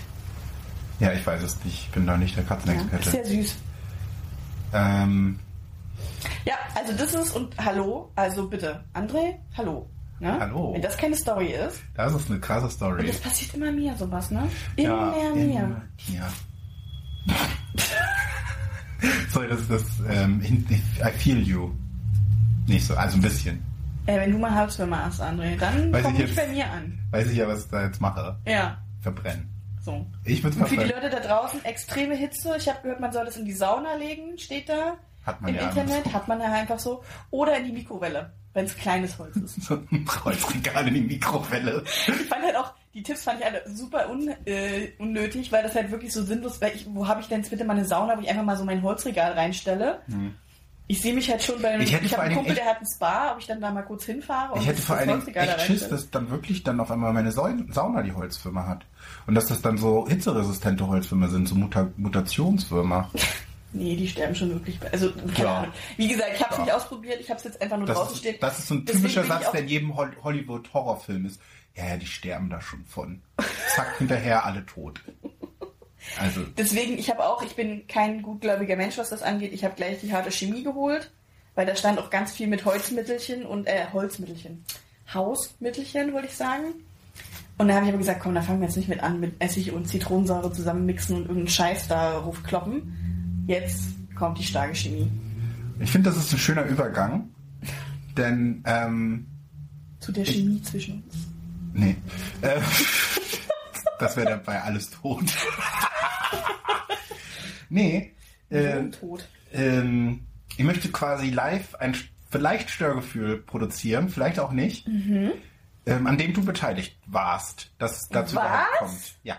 Ja, ich weiß es nicht. Ich bin da nicht der Ja, ist Katzenexperte. sehr süß. ähm, Ja, also das ist und hallo, also bitte, André, hallo. Ne? Hallo. Wenn das keine Story ist, das ist eine krasse und Story. das passiert immer mehr sowas, ne? Immer ja, mehr. mehr. Sorry, das ist das ähm, I feel you. Nicht so, also ein bisschen. Äh, wenn du mal Halswürmer hast, André, dann Weiß komm ich nicht jetzt- bei mir an. Weiß ich ja, was ich da jetzt mache. Ja, Verbrennen. so. Ich würde Und für die verbrennen. Leute da draußen, extreme Hitze. Ich habe gehört, man soll das in die Sauna legen, steht da. Hat man Im ja Internet hat man ja einfach so. Oder in die Mikrowelle, wenn es kleines Holz ist. So ein Kreuzregal in die Mikrowelle. Ich fand halt auch, die Tipps fand ich alle super un, äh, unnötig, weil das halt wirklich so sinnlos, weil ich, wo habe ich denn jetzt bitte mal eine Sauna, wo ich einfach mal so mein Holzregal reinstelle? Ich sehe mich halt schon bei einem, Ich ich habe einen Kumpel, Dingen der hat ein Spa, ob ich dann da mal kurz hinfahre und Ich hätte vor das allen Dingen Holzregal echt Schiss, dass dann wirklich dann auf einmal meine Sauna die Holzwürmer hat. Und dass das dann so hitzeresistente Holzwürmer sind, so Muta Mutationswürmer. Nee, die sterben schon wirklich. bei- Also, Ja. Wie gesagt, ich habe es Ja. nicht ausprobiert, ich habe es jetzt einfach nur Das draußen ist, stehen. das ist so ein typischer Satz, der in jedem Hol- Hollywood-Horrorfilm ist. Ja, ja, die sterben da schon von. Zack, hinterher alle tot. Also, Deswegen, ich habe auch, ich bin kein gutgläubiger Mensch, was das angeht. Ich habe gleich die harte Chemie geholt, weil da stand auch ganz viel mit Holzmittelchen und, äh, Holzmittelchen. Hausmittelchen, wollte ich sagen. Und da habe ich aber gesagt, komm, da fangen wir jetzt nicht mit an, mit Essig und Zitronensäure zusammenmixen und irgendeinen Scheiß darauf kloppen. Jetzt kommt die starke Chemie. ich finde, das ist ein schöner Übergang. Denn, ähm, Zu der Chemie zwischen uns. Nee. Äh, das wäre dabei alles tot. nee. Äh, tot. ähm, ich möchte quasi live ein vielleicht Störgefühl produzieren, vielleicht auch nicht, Mhm. ähm, an dem du beteiligt warst, dass es dazu Was? überhaupt kommt. Ja.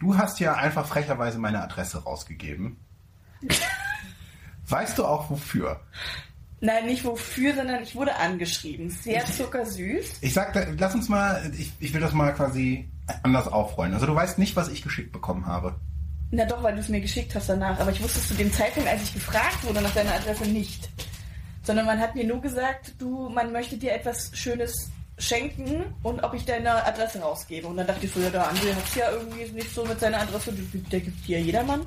Du hast ja einfach frecherweise meine Adresse rausgegeben. weißt du auch wofür? Nein, nicht wofür, sondern ich wurde angeschrieben. Sehr zuckersüß. Ich sag, da- lass uns mal, ich, ich will das mal quasi anders aufrollen. Also du weißt nicht, was ich geschickt bekommen habe. Na doch, weil du es mir geschickt hast danach. Aber ich wusste es zu dem Zeitpunkt, als ich gefragt wurde nach deiner Adresse nicht. Sondern man hat mir nur gesagt, du, man möchte dir etwas Schönes schenken und ob ich deine Adresse rausgebe. Und dann dachte ich so, ja, der André hat es ja irgendwie nicht so mit seiner Adresse, der gibt ja jedermann.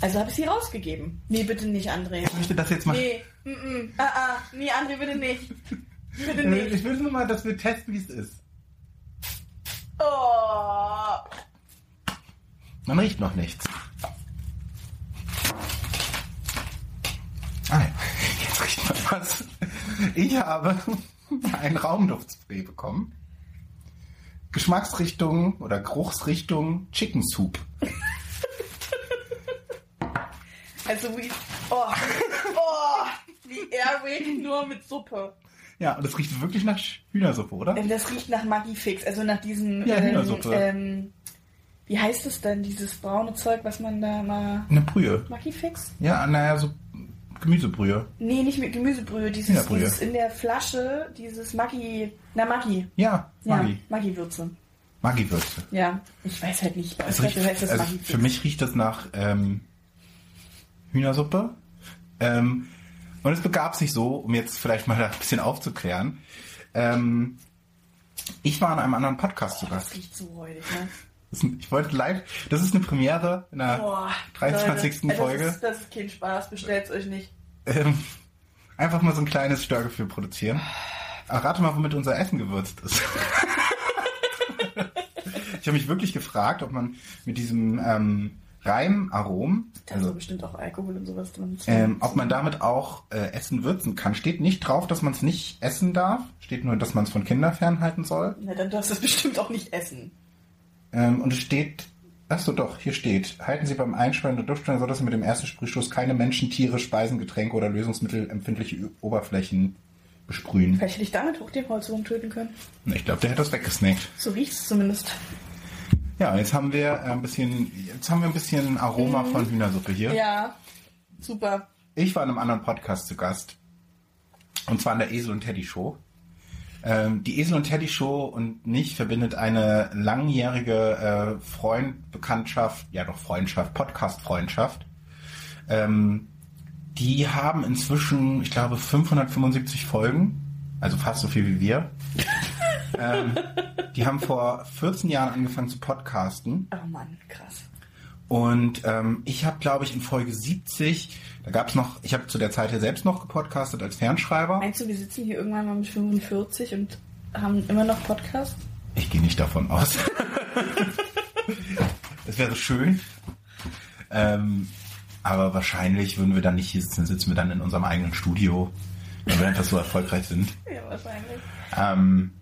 Also habe ich sie rausgegeben. Nee, bitte nicht, André. Ich möchte das jetzt mal. Nee, mm, mm, ah, ah, nee, André, bitte nicht. Bitte Ich nicht. will nur mal, dass wir testen, wie es ist. Oh. Man riecht noch nichts. Ah, jetzt riecht man was. Ich habe ein Raumduftspray bekommen. Geschmacksrichtung oder Geruchsrichtung Chicken Soup. Also wie, oh, oh, wie Airwick nur mit Suppe. Ja, und das riecht wirklich nach Hühnersuppe, oder? Ähm, Das riecht nach Maggi Fix, also nach diesem, Ja, ähm, Hühnersuppe. ähm, wie heißt es denn, dieses braune Zeug, was man da mal, Eine Brühe. Maggi Fix? Ja, naja, so Gemüsebrühe. Nee, nicht mit Gemüsebrühe, dieses, Hühnerbrühe. dieses in der Flasche, dieses Maggi, na Maggi. Ja, Maggi. Ja, Maggi-Würze. Maggi-Würze. Ja, ich weiß halt nicht, Es riecht, das also für mich riecht das nach ähm, Hühnersuppe. Ähm, und es begab sich so, um jetzt vielleicht mal ein bisschen aufzuklären. Ähm, ich war in einem anderen Podcast zu Das riecht so räudig, ne? Ich wollte live, das ist eine Premiere in der Boah, 23. Leute, Folge. Das ist, das ist kein Spaß, bestellt's euch nicht. Ähm, einfach mal so ein kleines Störgefühl produzieren. Ach, rate mal, womit unser Essen gewürzt ist. ich habe mich wirklich gefragt, ob man mit diesem ähm, Reimarom, Da ist also doch bestimmt auch Alkohol und sowas drin. ähm, ob man damit auch äh, Essen würzen kann. Steht nicht drauf, dass man es nicht essen darf. Steht nur, dass man es von Kindern fernhalten soll. Na, dann darfst du es bestimmt auch nicht essen. Ähm, und es steht, ach so doch, hier steht, halten Sie beim Einspeisen der Duftsteuer so, dass Sie mit dem ersten Sprühstoß keine Menschen, Tiere, Speisen, Getränke oder lösungsmittelempfindliche Ü- Oberflächen besprühen. Vielleicht hätte ich damit auch den Holzwurm töten können. Ich glaube, der hat das weggesnackt. So riecht's zumindest. Ja, jetzt haben wir äh, ein bisschen, jetzt haben wir ein bisschen Aroma von Hühnersuppe hier. Ja, super. Ich war in einem anderen Podcast zu Gast. Und zwar in der Esel und Teddy Show. Ähm, die Esel und Teddy Show und mich verbindet eine langjährige äh, Freund, Bekanntschaft, ja doch Freundschaft, Podcast-Freundschaft. Ähm, die haben inzwischen, ich glaube, 575 Folgen, also fast so viel wie wir. ähm, die haben vor 14 Jahren angefangen zu podcasten. Oh Mann, krass. Und ähm, ich habe, glaube ich, in Folge 70, da gab es noch, ich habe zu der Zeit ja selbst noch gepodcastet als Fernschreiber. Meinst du, wir sitzen hier irgendwann mal mit 45 und haben immer noch Podcast? Ich gehe nicht davon aus. das wäre schön. Ähm, aber wahrscheinlich würden wir dann nicht hier sitzen, sitzen wir dann in unserem eigenen Studio, wenn wir einfach so erfolgreich sind. Ja, wahrscheinlich. Ähm,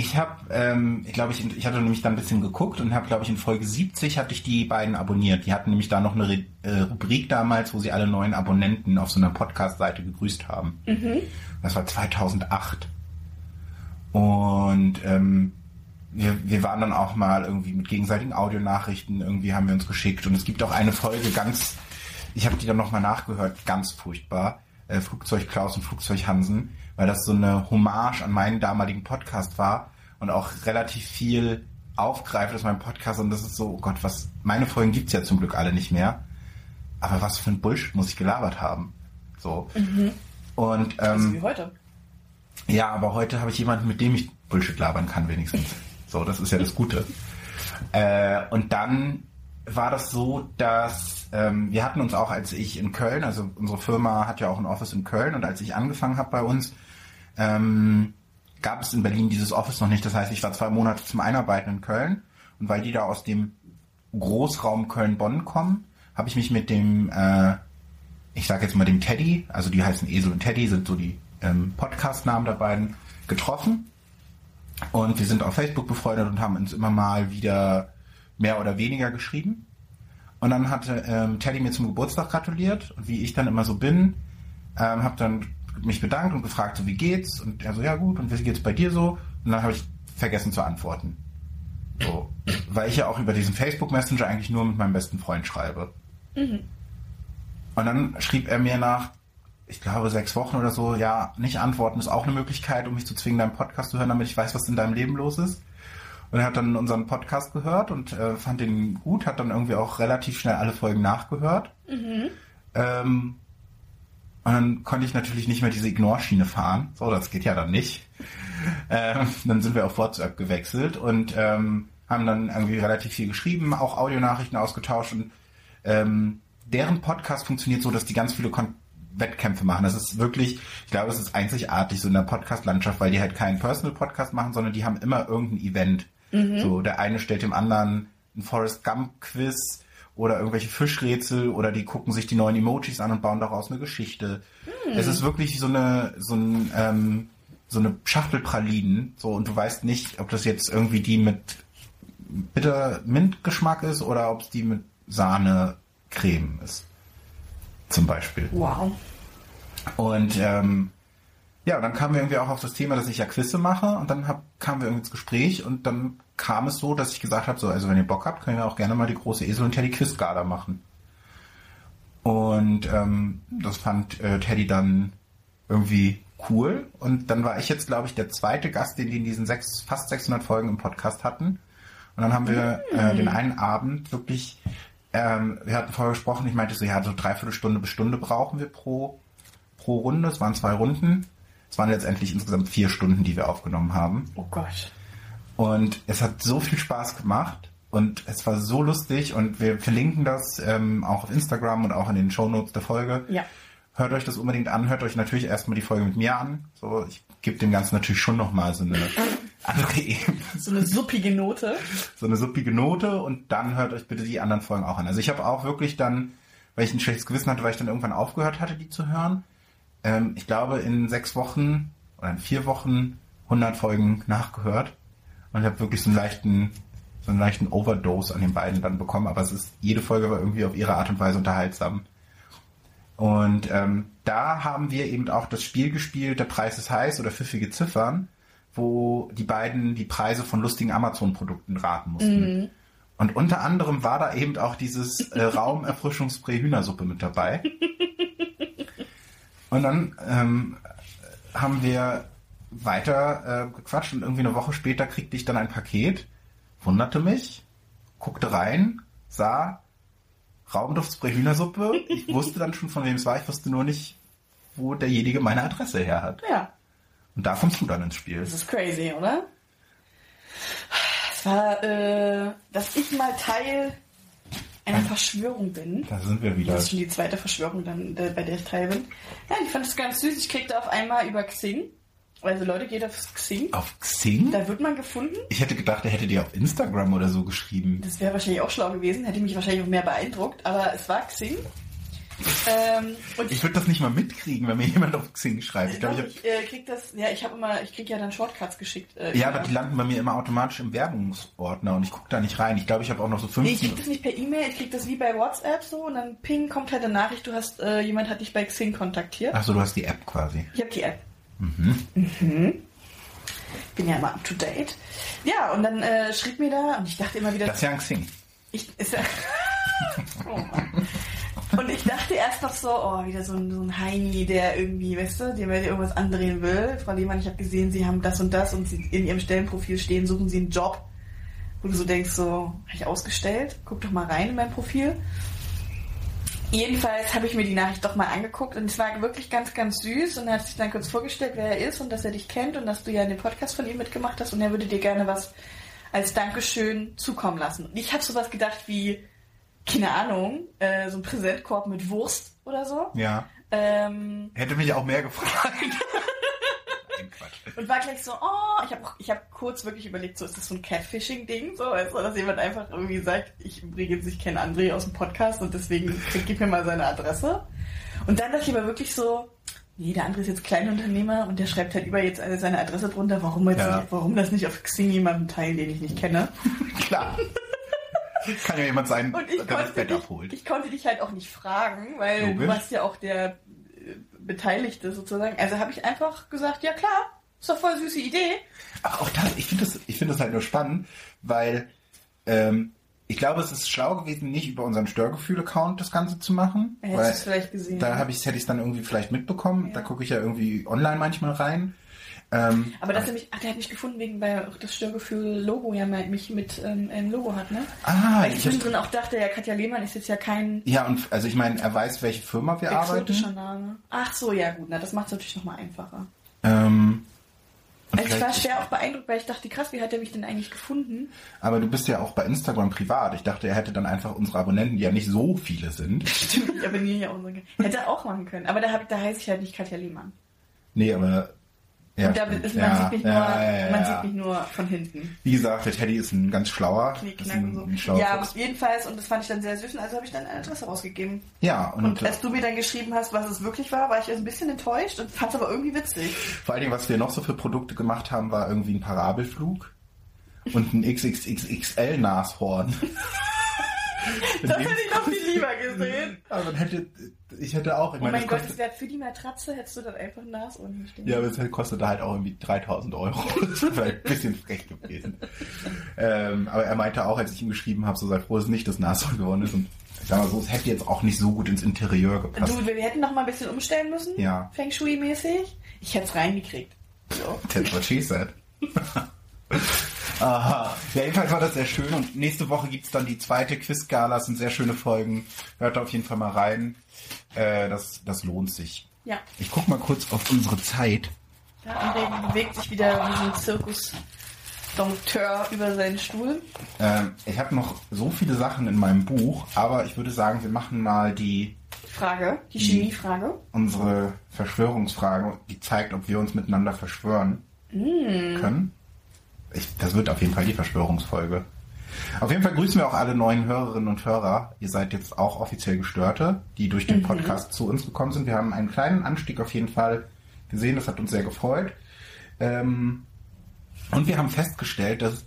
ich habe, ähm, ich glaube, ich, ich hatte nämlich dann ein bisschen geguckt und habe, glaube ich, in Folge 70 hatte ich die beiden abonniert. Die hatten nämlich da noch eine Re äh, Rubrik damals, wo sie alle neuen Abonnenten auf so einer Podcast-Seite gegrüßt haben. Das war 2008. Und ähm, wir, wir waren dann auch mal irgendwie mit gegenseitigen Audionachrichten, irgendwie haben wir uns geschickt. Und es gibt auch eine Folge ganz, ich habe die dann nochmal nachgehört, ganz furchtbar. Äh, Flugzeug Klaus und Flugzeug Hansen, weil das so eine Hommage an meinen damaligen Podcast war und auch relativ viel aufgreift aus meinem Podcast. Und das ist so, oh Gott, was, meine Folgen gibt's ja zum Glück alle nicht mehr. Aber was für ein Bullshit muss ich gelabert haben. So. Und So ähm, wie heute. ja, aber heute habe ich jemanden, mit dem ich Bullshit labern kann, wenigstens. So, das ist ja das Gute. Äh, und dann war das so, dass ähm, wir hatten uns auch, als ich in Köln, also unsere Firma hat ja auch ein Office in Köln und als ich angefangen habe bei uns, ähm, gab es in Berlin dieses Office noch nicht. Das heißt, ich war zwei Monate zum Einarbeiten in Köln und weil die da aus dem Großraum Köln-Bonn kommen, habe ich mich mit dem, äh, ich sage jetzt mal dem Teddy, also die heißen Esel und Teddy, sind so die ähm, Podcast-Namen der beiden getroffen. Und wir sind auf Facebook befreundet und haben uns immer mal wieder mehr oder weniger geschrieben. Und dann hatte ähm, Teddy mir zum Geburtstag gratuliert und wie ich dann immer so bin, ähm, habe dann mich bedankt und gefragt, so wie geht's? Und er so, ja gut, und wie geht's bei dir so? Und dann habe ich vergessen zu antworten. So, weil ich ja auch über diesen Facebook Messenger eigentlich nur mit meinem besten Freund schreibe. Mhm. Und dann schrieb er mir nach, ich glaube, sechs Wochen oder so, ja, nicht antworten ist auch eine Möglichkeit, um mich zu zwingen, deinen Podcast zu hören, damit ich weiß, was in deinem Leben los ist. Und er hat dann unseren Podcast gehört und äh, fand ihn gut, hat dann irgendwie auch relativ schnell alle Folgen nachgehört. Mhm. Ähm, und dann konnte ich natürlich nicht mehr diese Ignore-Schiene fahren. So, das geht ja dann nicht. Ähm, dann sind wir auf WhatsApp gewechselt und ähm, haben dann irgendwie relativ viel geschrieben, auch Audionachrichten ausgetauscht und ähm, deren Podcast funktioniert so, dass die ganz viele Kon Wettkämpfe machen. Das ist wirklich, ich glaube, es ist einzigartig so in der Podcast-Landschaft, weil die halt keinen Personal-Podcast machen, sondern die haben immer irgendein Event. Mhm. So, der eine stellt dem anderen ein Forrest Gump-Quiz oder irgendwelche Fischrätsel oder die gucken sich die neuen Emojis an und bauen daraus eine Geschichte. Mhm. Es ist wirklich so eine, so ein, ähm, so eine Schachtelpralinen, so, und du weißt nicht, ob das jetzt irgendwie die mit bitter Mint-Geschmack ist oder ob es die mit Sahne-Creme ist. Zum Beispiel. Wow. Und ähm, ja, dann kamen wir irgendwie auch auf das Thema, dass ich ja Quizze mache und dann hab, kamen wir irgendwie ins Gespräch und dann kam es so, dass ich gesagt habe, so, also wenn ihr Bock habt, können wir auch gerne mal die große Esel und Teddy Quizgala machen. Und ähm, das fand äh, Teddy dann irgendwie cool. Und dann war ich jetzt, glaube ich, der zweite Gast, den die in diesen sechs, fast 600 Folgen im Podcast hatten. Und dann haben wir äh, den einen Abend wirklich, ähm, wir hatten vorher gesprochen, ich meinte so, ja, so dreiviertel Stunde bis Stunde brauchen wir pro, pro Runde. Es waren zwei Runden. Es waren letztendlich insgesamt vier Stunden, die wir aufgenommen haben. Oh Gott. Und es hat so viel Spaß gemacht und es war so lustig und wir verlinken das ähm, auch auf Instagram und auch in den Shownotes der Folge. Ja. Hört euch das unbedingt an, hört euch natürlich erstmal die Folge mit mir an. So, ich gebe dem Ganzen natürlich schon nochmal so eine andere Ebene. So eine suppige Note. So eine suppige Note und dann hört euch bitte die anderen Folgen auch an. Also ich habe auch wirklich dann, weil ich ein schlechtes Gewissen hatte, weil ich dann irgendwann aufgehört hatte, die zu hören. Ähm, ich glaube in sechs Wochen oder in vier Wochen 100 Folgen nachgehört und ich habe wirklich so einen leichten so einen leichten Overdose an den beiden dann bekommen, aber es ist jede Folge war irgendwie auf ihre Art und Weise unterhaltsam. Und ähm, da haben wir eben auch das Spiel gespielt, der Preis ist heiß oder pfiffige Ziffern, wo die beiden die Preise von lustigen Amazon-Produkten raten mussten. Mhm. Und unter anderem war da eben auch dieses äh, Raumerfrischungsspray Hühnersuppe mit dabei. Und dann ähm, haben wir weiter äh, gequatscht und irgendwie eine Woche später kriegte ich dann ein Paket, wunderte mich, guckte rein, sah Raumduftspray Hühnersuppe. Ich wusste dann schon, von wem es war. Ich wusste nur nicht, wo derjenige meine Adresse her hat. Ja. Und da kommst du dann ins Spiel. Das ist crazy, oder? Es war, äh, dass ich mal Teil einer Verschwörung bin. Da sind wir wieder. Das ist schon die zweite Verschwörung, dann, bei der ich Teil bin. Ja, ich fand es ganz süß. Ich kriegte auf einmal über Xing also Leute, geht auf Xing. Auf Xing? Da wird man gefunden. Ich hätte gedacht, er hätte dir auf Instagram oder so geschrieben. Das wäre wahrscheinlich auch schlau gewesen, hätte mich wahrscheinlich auch mehr beeindruckt, aber es war Xing. Ähm, ich würde das nicht mal mitkriegen, wenn mir jemand auf Xing schreibt. Ich, glaub, ich, ich äh, krieg das, ja, ich habe immer, ich krieg ja dann Shortcuts geschickt. Äh, ja, aber die landen bei mir immer automatisch im Werbungsordner und ich gucke da nicht rein. Ich glaube, ich habe auch noch so 15. Nee, ich krieg das nicht per E-Mail, ich krieg das wie bei WhatsApp so und dann ping kommt halt eine Nachricht, du hast, äh, jemand hat dich bei Xing kontaktiert. Achso, du hast die App quasi. Ich habe die App. Mhm. Mhm. Bin ja immer up to date. Ja, und dann äh, schrieb mir da, und ich dachte immer wieder. Das ist ein Xing. Ich, ist oh und ich dachte erst noch so, oh, wieder so ein, so ein Heini, der irgendwie, weißt du, der mir irgendwas andrehen will. Frau Lehmann, ich habe gesehen, Sie haben das und das und Sie in Ihrem Stellenprofil stehen, suchen Sie einen Job. Wo du so denkst, so, habe ich ausgestellt? Guck doch mal rein in mein Profil. Jedenfalls habe ich mir die Nachricht doch mal angeguckt und es war wirklich ganz, ganz süß und er hat sich dann kurz vorgestellt, wer er ist und dass er dich kennt und dass du ja in dem Podcast von ihm mitgemacht hast und er würde dir gerne was als Dankeschön zukommen lassen. Und ich habe sowas gedacht wie, keine Ahnung, äh, so ein Präsentkorb mit Wurst oder so. Ja. Ähm, Hätte mich auch mehr gefreut. Und war gleich so, oh, ich habe ich hab kurz wirklich überlegt, so ist das so ein Catfishing-Ding, so, weißt du, dass jemand einfach irgendwie sagt, ich übrigens, ich kenne André aus dem Podcast und deswegen gib mir mal seine Adresse. Und dann dachte ich aber wirklich so, Nee, der andere ist jetzt Kleinunternehmer und der schreibt halt über jetzt seine Adresse drunter, warum, jetzt Ja. nicht, warum das nicht auf Xing jemandem teilen, den ich nicht kenne. Klar. Kann ja jemand sein, Und ich der das Bett dich, abholt. ich konnte dich halt auch nicht fragen, weil Logisch. du warst ja auch der äh, Beteiligte sozusagen. Also habe ich einfach gesagt, ja klar, ist doch voll süße Idee. Aber auch das, ich finde das, ich finde das halt nur spannend, weil ähm, ich glaube, es ist schlau gewesen, nicht über unseren Störgefühl-Account das Ganze zu machen. Hättest du es vielleicht gesehen. Da hätte ich es dann irgendwie vielleicht mitbekommen. Ja. Da gucke ich ja irgendwie online manchmal rein. Ähm, Aber dass er mich, ach, der hat mich gefunden, wegen weil auch das Störgefühl-Logo ja mich mit ähm, einem Logo hat, ne? ah, Weil ich zwischendrin auch dachte, ja, Katja Lehmann ist jetzt ja kein ja und also ich meine, er weiß, welche Firma wir exotischer arbeiten. Name. Ach so, ja gut, na, das macht es natürlich nochmal einfacher. Ähm, und Also ich war schwer auch beeindruckt, weil ich dachte, krass, wie hat er mich denn eigentlich gefunden? aber du bist ja auch bei Instagram privat. Ich dachte, er hätte dann einfach unsere Abonnenten, die ja nicht so viele sind. Stimmt, ich abonniere ja unsere. Hätte er auch machen können. Aber da, hab, da heiße ich halt nicht Katja Lehmann. Nee, aber ja, Und da ist, man, ja, sieht mich nur, ja, ja, man sieht mich nur von hinten. Wie gesagt, der Teddy ist ein ganz schlauer. ist ein, so. ein schlauer Ja, Fuchs. jedenfalls, und das fand ich dann sehr süß, und also habe ich dann eine Adresse rausgegeben. Ja, und, Und äh, als du mir dann geschrieben hast, was es wirklich war, war ich ein bisschen enttäuscht und fand es aber irgendwie witzig. vor allen Dingen, was wir noch so für Produkte gemacht haben, war irgendwie ein Parabelflug und ein XXXXL-Nashorn. Das hätte ich noch viel lieber gesehen. Aber dann hätte, ich hätte auch, ich Oh meine, mein Gott, kostet, das wäre für die Matratze, hättest du dann einfach ein Nashorn hinstellen. ja, aber es kostet halt auch irgendwie 3000 Euro. Das wäre ein bisschen frech gewesen. Ähm, aber er meinte auch, als ich ihm geschrieben habe, so sei froh, dass es nicht das Nashorn geworden ist. Und ich sag mal so, es hätte jetzt auch nicht so gut ins Interieur gepasst. Du, wir hätten noch mal ein bisschen umstellen müssen. Ja. Feng Shui-mäßig. Ich hätte es reingekriegt. So. That's what she said. Aha. Ja, jedenfalls war das sehr schön und nächste Woche gibt's dann die zweite Quiz-Gala. Es sind sehr schöne Folgen. Hört da auf jeden Fall mal rein. Äh, das, das lohnt sich. Ja. Ich guck mal kurz auf unsere Zeit. ja. André bewegt sich wieder wie so ein Zirkus-Dompteur über seinen Stuhl. Ähm, ich habe noch so viele Sachen in meinem Buch, aber ich würde sagen, wir machen mal die Frage, die Hm. Chemiefrage. unsere Verschwörungsfrage, die zeigt, ob wir uns miteinander verschwören Mm. können. Ich, das wird auf jeden Fall die Verschwörungsfolge. Auf jeden Fall grüßen wir auch alle neuen Hörerinnen und Hörer. Ihr seid jetzt auch offiziell Gestörte, die durch den Podcast zu uns gekommen sind. Wir haben einen kleinen Anstieg auf jeden Fall gesehen. Das hat uns sehr gefreut. Ähm, und wir haben festgestellt, dass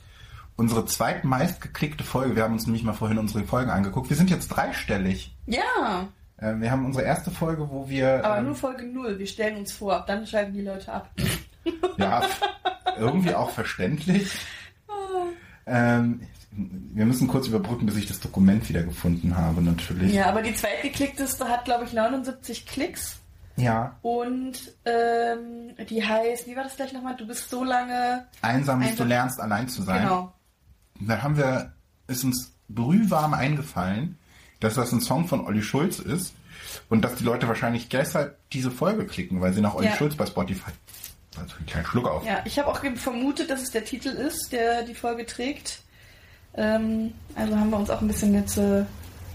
unsere zweitmeist geklickte Folge, wir haben uns nämlich mal vorhin unsere Folgen angeguckt, wir sind jetzt dreistellig. Ja, Ähm, wir haben unsere erste Folge, wo wir aber ähm, nur Folge 0. Wir stellen uns vor, ab dann schalten die Leute ab. Ja, irgendwie auch verständlich. Ähm, wir müssen kurz überbrücken, bis ich das Dokument wieder gefunden habe, natürlich. Ja, aber die zweitgeklickteste hat, glaube ich, 79 Klicks. Ja, Und ähm, die heißt, wie war das gleich nochmal? Du bist so lange. einsam, bis du lernst, allein zu sein. Genau. Da haben wir, ist uns brühwarm eingefallen, dass das ein Song von Olli Schulz ist und dass die Leute wahrscheinlich deshalb diese Folge klicken, weil sie nach Olli Ja. Schulz bei Spotify. Also einen kleinen Schluck auf. Ja, ich habe auch vermutet, dass es der Titel ist, der die Folge trägt. Ähm, also haben wir uns auch ein bisschen jetzt äh,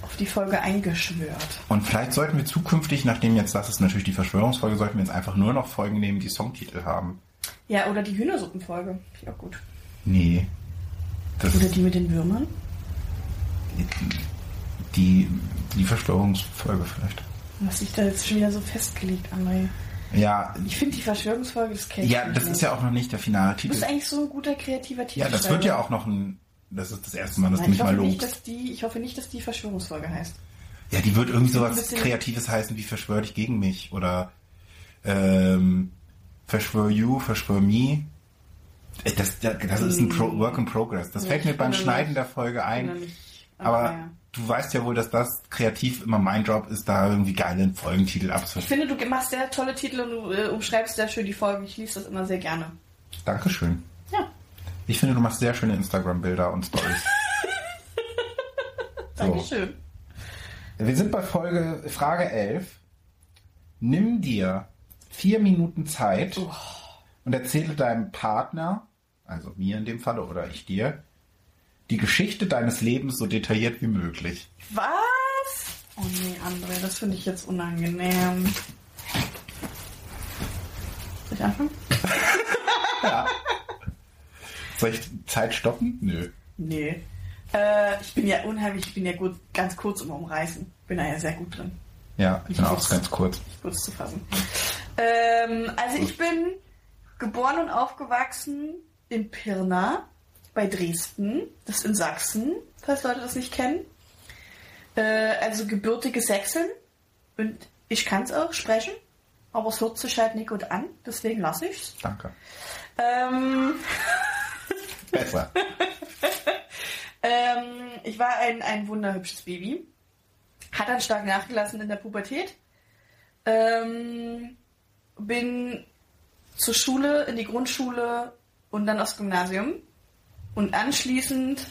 auf die Folge eingeschwört. Und vielleicht sollten wir zukünftig, nachdem jetzt das ist natürlich die Verschwörungsfolge, sollten wir jetzt einfach nur noch Folgen nehmen, die Songtitel haben. Ja, oder die Hühnersuppenfolge. Finde ich auch gut. Nee. Oder die mit den Würmern. die, die Verschwörungsfolge vielleicht. Was sich da jetzt schon wieder so festgelegt, André. Ja, Ich finde die Verschwörungsfolge, das kennt ja, das ist ja auch noch nicht der finale Du Titel. bist eigentlich so ein guter kreativer Titel. Ja, das wird ja auch noch ein. Das ist das erste Mal, dass du Nein, mich ich, mal hoffe nicht, lobst. dass die, ich hoffe nicht, dass die Verschwörungsfolge heißt. Ja, die wird irgendwie sowas Kreatives heißen wie Verschwör dich gegen mich oder ähm, Verschwör you, Verschwör me. Äh, Das, das, das ist ein Pro Work in Progress. Das Ja, fällt mir beim Schneiden nicht- der Folge ein. Aber Feier. du weißt ja wohl, dass das kreativ immer mein Job ist, da irgendwie geile Folgentitel Ich abzufinden. finde, du machst sehr tolle Titel und du äh, umschreibst sehr schön die Folgen. Ich lese das immer sehr gerne. Dankeschön. Ja, Ich finde, du machst sehr schöne Instagram-Bilder und Stories. Dankeschön. Wir sind bei Folge Frage 11. Nimm dir vier Minuten Zeit Oh. und erzähle deinem Partner, also mir in dem Falle oder ich dir, die Geschichte deines Lebens so detailliert wie möglich. Was? Oh nee, André, das finde ich jetzt unangenehm. Soll ich anfangen? Soll ich Zeit stoppen? Nö. Nee. Äh, ich bin ja unheimlich, ich bin ja gut, ganz kurz im Umreißen. Bin da ja sehr gut drin, Ja, ich bin auch ganz kurz. kurz zu fassen. Ähm, also ich bin geboren und aufgewachsen in Pirna bei Dresden. Das ist in Sachsen, falls Leute das nicht kennen. Äh, also gebürtige Sächsin. Und ich kann es auch sprechen, aber es hört sich halt nicht gut an, deswegen lasse ich's. Danke. Ähm, Besser. ähm, ich war ein, ein wunderhübsches Baby. Hat dann stark nachgelassen in der Pubertät. Ähm, bin zur Schule, in die Grundschule und dann aufs Gymnasium. Und anschließend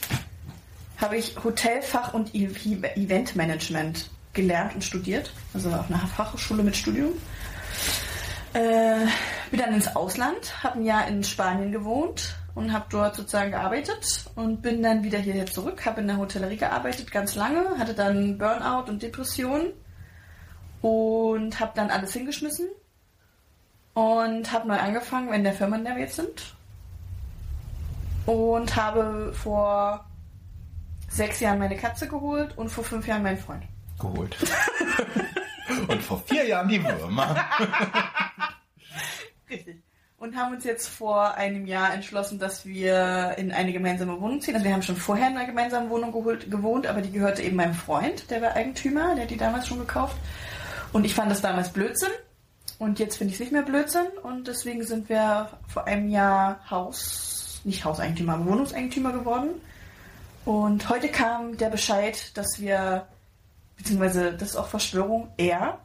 habe ich Hotelfach und Eventmanagement gelernt und studiert. Also auf einer Fachhochschule mit Studium. Äh, bin dann ins Ausland, habe ein Jahr in Spanien gewohnt und habe dort sozusagen gearbeitet und bin dann wieder hierher zurück, habe in der Hotellerie gearbeitet ganz lange, hatte dann Burnout und Depression und habe dann alles hingeschmissen und habe neu angefangen in der Firma, in der wir jetzt sind und habe vor sechs Jahren meine Katze geholt und vor fünf Jahren meinen Freund. Geholt. Und vor vier Jahren die Würmer. Richtig. Und haben uns jetzt vor einem Jahr entschlossen, dass wir in eine gemeinsame Wohnung ziehen. Also wir haben schon vorher in einer gemeinsamen Wohnung geholt, gewohnt, aber die gehörte eben meinem Freund, der war Eigentümer, der hat die damals schon gekauft. Und ich fand das damals Blödsinn. Und jetzt finde ich es nicht mehr Blödsinn. Und deswegen sind wir vor einem Jahr Haus, nicht Hauseigentümer, aber Wohnungseigentümer geworden. Und heute kam der Bescheid, dass wir, beziehungsweise das ist auch Verschwörung, er,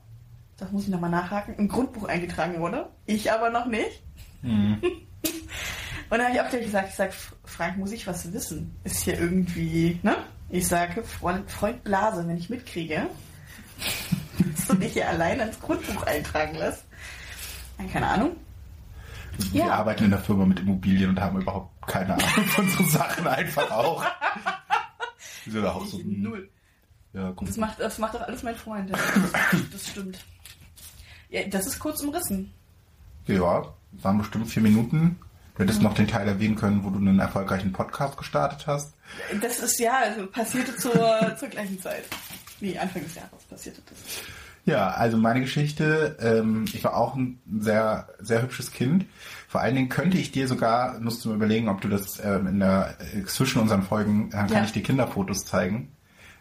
das muss ich nochmal nachhaken, im Grundbuch eingetragen wurde. Ich aber noch nicht. Und dann habe ich auch gleich gesagt, ich sage, Frank, muss ich was wissen? Ist hier irgendwie, ne? Ich sage, Freund, Freund Blase, wenn ich mitkriege, dass du dich hier allein ans Grundbuch eintragen lässt. Keine Ahnung. Wir Ja. arbeiten in der Firma mit Immobilien und haben überhaupt keine Ahnung von so Sachen einfach auch. Wir sind auch so, hm, null. ja. Das macht, das macht doch alles mein Freund. Das, das stimmt. Ja, das ist kurz umrissen. Ja, waren bestimmt vier Minuten. Du hättest noch den Teil erwähnen können, wo du einen erfolgreichen Podcast gestartet hast. Das ist ja, also passierte zur, zur gleichen Zeit. Nee, Anfang des Jahres passierte das. Ja, also meine Geschichte, ähm, ich war auch ein sehr, sehr hübsches Kind. Vor allen Dingen könnte ich dir sogar, musst du überlegen, ob du das ähm, in der, äh, zwischen unseren Folgen, äh, kann Ja. ich dir Kinderfotos zeigen.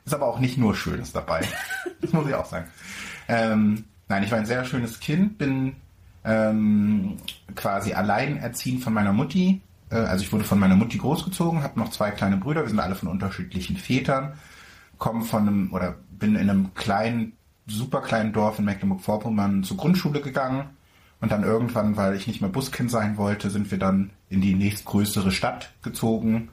Ist aber auch nicht nur Schönes dabei. das muss ich auch sagen. Ähm, nein, ich war ein sehr schönes Kind, bin ähm, quasi alleinerziehend von meiner Mutti. Äh, also ich wurde von meiner Mutti großgezogen, habe noch zwei kleine Brüder, wir sind alle von unterschiedlichen Vätern, komme von einem oder bin in einem kleinen, super kleinen Dorf in Mecklenburg-Vorpommern zur Grundschule gegangen und dann irgendwann, weil ich nicht mehr Buskind sein wollte, sind wir dann in die nächstgrößere Stadt gezogen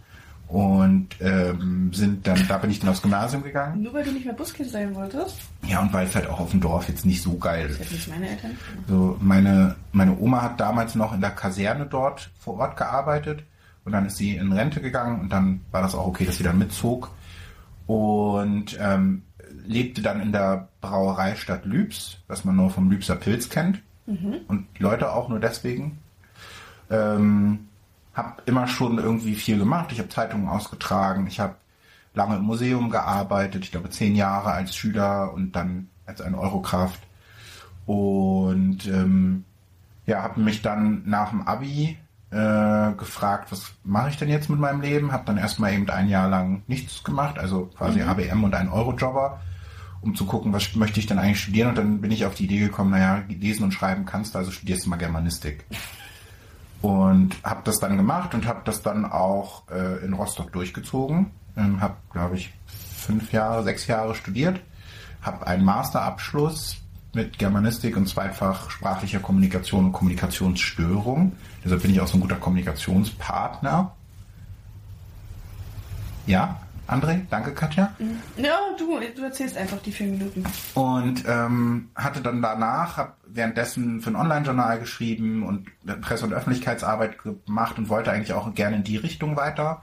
und ähm, sind dann, da bin ich dann aufs Gymnasium gegangen. Nur weil du nicht mehr Buskind sein wolltest? Ja, und weil es halt auch auf dem Dorf jetzt nicht so geil Das ist. hätten nicht meine Eltern. So, meine, meine Oma hat damals noch in der Kaserne dort vor Ort gearbeitet und dann ist sie in Rente gegangen und dann war das auch okay, dass sie dann mitzog und ähm, lebte dann in der Brauereistadt Lübs, was man nur vom Lübser Pilz kennt und die Leute auch nur deswegen. Ähm, habe immer schon irgendwie viel gemacht. Ich habe Zeitungen ausgetragen, ich habe lange im Museum gearbeitet, ich glaube zehn Jahre als Schüler und dann als eine Eurokraft. Und ähm, ja, habe mich dann nach dem Abi äh, gefragt, was mache ich denn jetzt mit meinem Leben? Habe dann erstmal eben ein Jahr lang nichts gemacht, also quasi ABM und ein Eurojobber, um zu gucken, was möchte ich denn eigentlich studieren. Und dann bin ich auf die Idee gekommen, naja, lesen und schreiben kannst du, also studierst du mal Germanistik. Und habe das dann gemacht und habe das dann auch äh, in Rostock durchgezogen. Ähm, habe, glaube ich, fünf Jahre, sechs Jahre studiert. Habe einen Masterabschluss mit Germanistik und zweifach sprachlicher Kommunikation und Kommunikationsstörung. Deshalb bin ich auch so ein guter Kommunikationspartner. Ja, André, danke Katja. Ja, du, du erzählst einfach die vier Minuten. Und ähm, hatte dann danach, habe währenddessen für ein Online-Journal geschrieben und Presse- und Öffentlichkeitsarbeit gemacht und wollte eigentlich auch gerne in die Richtung weiter,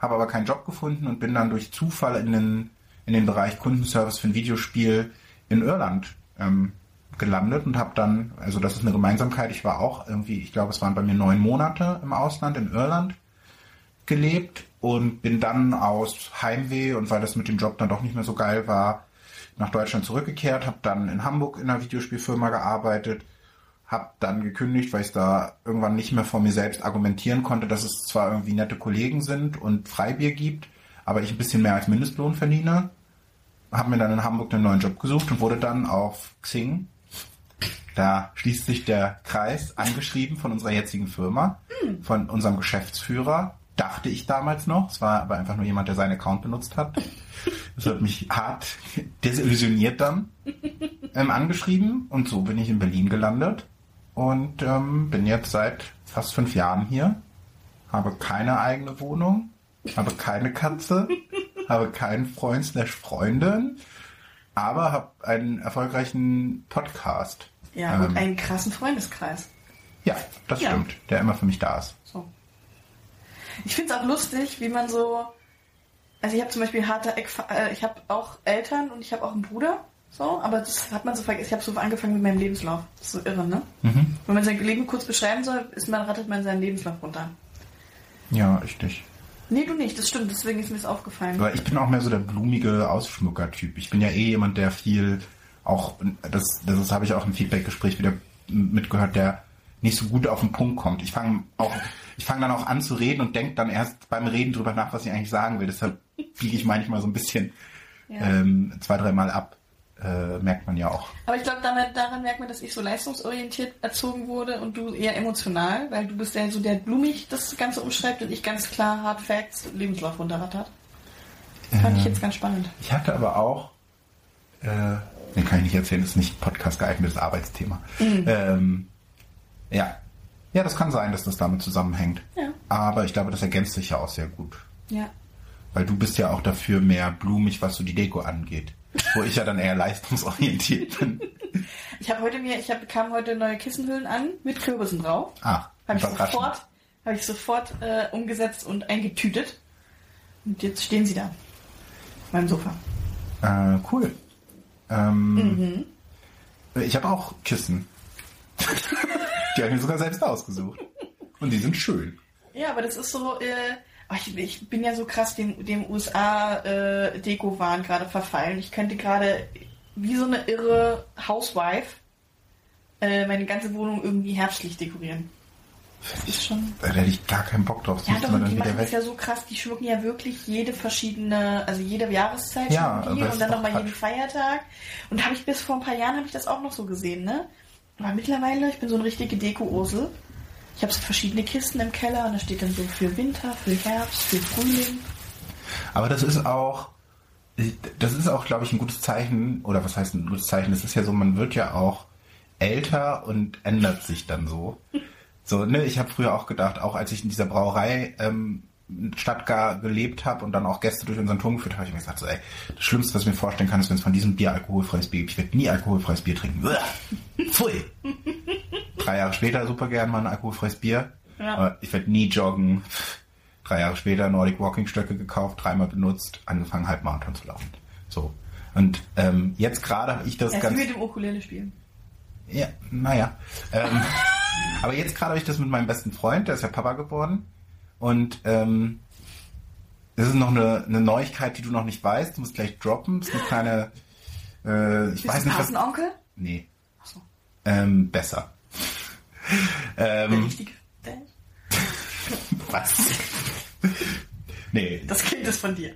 habe aber keinen Job gefunden und bin dann durch Zufall in den, in den Bereich Kundenservice für ein Videospiel in Irland ähm, gelandet und habe dann, also das ist eine Gemeinsamkeit, ich war auch irgendwie, ich glaube es waren bei mir neun Monate im Ausland in Irland gelebt und bin dann aus Heimweh und weil das mit dem Job dann doch nicht mehr so geil war, nach Deutschland zurückgekehrt, habe dann in Hamburg in einer Videospielfirma gearbeitet, habe dann gekündigt, weil ich da irgendwann nicht mehr vor mir selbst argumentieren konnte, dass es zwar irgendwie nette Kollegen sind und Freibier gibt, aber ich ein bisschen mehr als Mindestlohn verdiene. Habe mir dann in Hamburg einen neuen Job gesucht und wurde dann auf Xing, da schließt sich der Kreis, angeschrieben von unserer jetzigen Firma, von unserem Geschäftsführer, dachte ich damals noch. Es war aber einfach nur jemand, der seinen Account benutzt hat. Das hat mich hart desillusioniert dann ähm, angeschrieben und so bin ich in Berlin gelandet und ähm, bin jetzt seit fast fünf Jahren hier, habe keine eigene Wohnung, habe keine Katze, habe keinen Freund slash Freundin, aber habe einen erfolgreichen Podcast. Ja, Ähm, und einen krassen Freundeskreis. Ja, das Ja. stimmt, der immer für mich da ist. Ich finde es auch lustig, wie man so. Also ich habe zum Beispiel harte Eck, äh, ich habe auch Eltern und ich habe auch einen Bruder. So, aber das hat man so vergessen. Ich habe so angefangen mit meinem Lebenslauf. Das ist so irre, ne? Mhm. Wenn man sein Leben kurz beschreiben soll, ist man, rattet man seinen Lebenslauf runter. Ja, richtig. Nee, du nicht, das stimmt, deswegen ist mir das aufgefallen. Aber ich bin auch mehr so der blumige Ausschmucker-Typ. Ich bin ja eh jemand, der viel auch, das, das habe ich auch im Feedback-Gespräch wieder mitgehört, der nicht so gut auf den Punkt kommt. Ich fange auch, ich fange dann auch an zu reden und denke dann erst beim Reden drüber nach, was ich eigentlich sagen will. Deshalb biege ich manchmal so ein bisschen Ja. ähm, zwei, dreimal ab. Äh, merkt man ja auch. Aber ich glaube, daran merkt man, dass ich so leistungsorientiert erzogen wurde und du eher emotional, weil du bist ja so der blumig das Ganze umschreibt und ich ganz klar Hard Facts Lebenslauf runterrattert. Fand ich jetzt ganz spannend. Ich hatte aber auch, äh, den kann ich nicht erzählen, das ist nicht Podcast geeignetes Arbeitsthema. Ähm, ja. Ja, das kann sein, dass das damit zusammenhängt. Ja. Aber ich glaube, das ergänzt sich ja auch sehr gut. Ja. Weil du bist ja auch dafür mehr blumig, was so die Deko angeht. Wo ich ja dann eher leistungsorientiert bin. Ich habe heute mir, ich hab, bekam heute neue Kissenhüllen an mit Kürbissen drauf. Ach, Habe ich sofort, habe ich sofort äh, umgesetzt und eingetütet. Und jetzt stehen sie da. Auf meinem Sofa. Äh, cool. Ähm, Mhm. Ich habe auch Kissen. die habe ich mir sogar selbst ausgesucht. Und die sind schön. Ja, aber das ist so, äh, ich, ich bin ja so krass dem, dem USA-Deko-Wahn gerade verfallen. Ich könnte gerade wie so eine irre Housewife äh, meine ganze Wohnung irgendwie herbstlich dekorieren. Das ist schon. Da hätte ich gar keinen Bock drauf. Das Ja, doch, dann die machen das ja so krass, die schmücken ja wirklich jede verschiedene, also jede Jahreszeit Ja, die und dann nochmal jeden. Feiertag. Und habe ich bis vor ein paar Jahren habe ich das auch noch so gesehen, ne? Aber mittlerweile, ich bin so eine richtige Deko-Ursel. Ich habe so verschiedene Kisten im Keller und da steht dann so für Winter, für Herbst, für Frühling. Aber das ist auch, das ist auch, glaube ich, ein gutes Zeichen, oder was heißt ein gutes Zeichen? Das ist ja so, man wird ja auch älter und ändert sich dann so. So, ne, ich habe früher auch gedacht, auch als ich in dieser Brauerei ähm, Stadt gar gelebt habe und dann auch Gäste durch unseren Turm geführt habe, ich mir gesagt, so, ey, das Schlimmste, was ich mir vorstellen kann, ist, wenn es von diesem Bier alkoholfreies Bier gibt. Ich werde nie alkoholfreies Bier trinken. Uah, Pfui. Drei Jahre später super gern mal ein alkoholfreies Bier. Ja. Ich werde nie joggen. Drei Jahre später Nordic Walking Stöcke gekauft, dreimal benutzt, angefangen Halbmarathon zu laufen. So. Und ähm, jetzt gerade habe ich das ist ganz. mit dem Ukulele spielen. Ja, naja. Ähm, aber jetzt gerade habe ich das mit meinem besten Freund, der ist ja Papa geworden. Und ähm, das ist noch eine, eine Neuigkeit, die du noch nicht weißt. Du musst gleich droppen. Das ist eine kleine. Äh, ich Bist weiß du nicht, was. Patenonkel? Nee. Ähm, besser. Ähm, richtige Fan? was? nee, Das Kind ist von dir.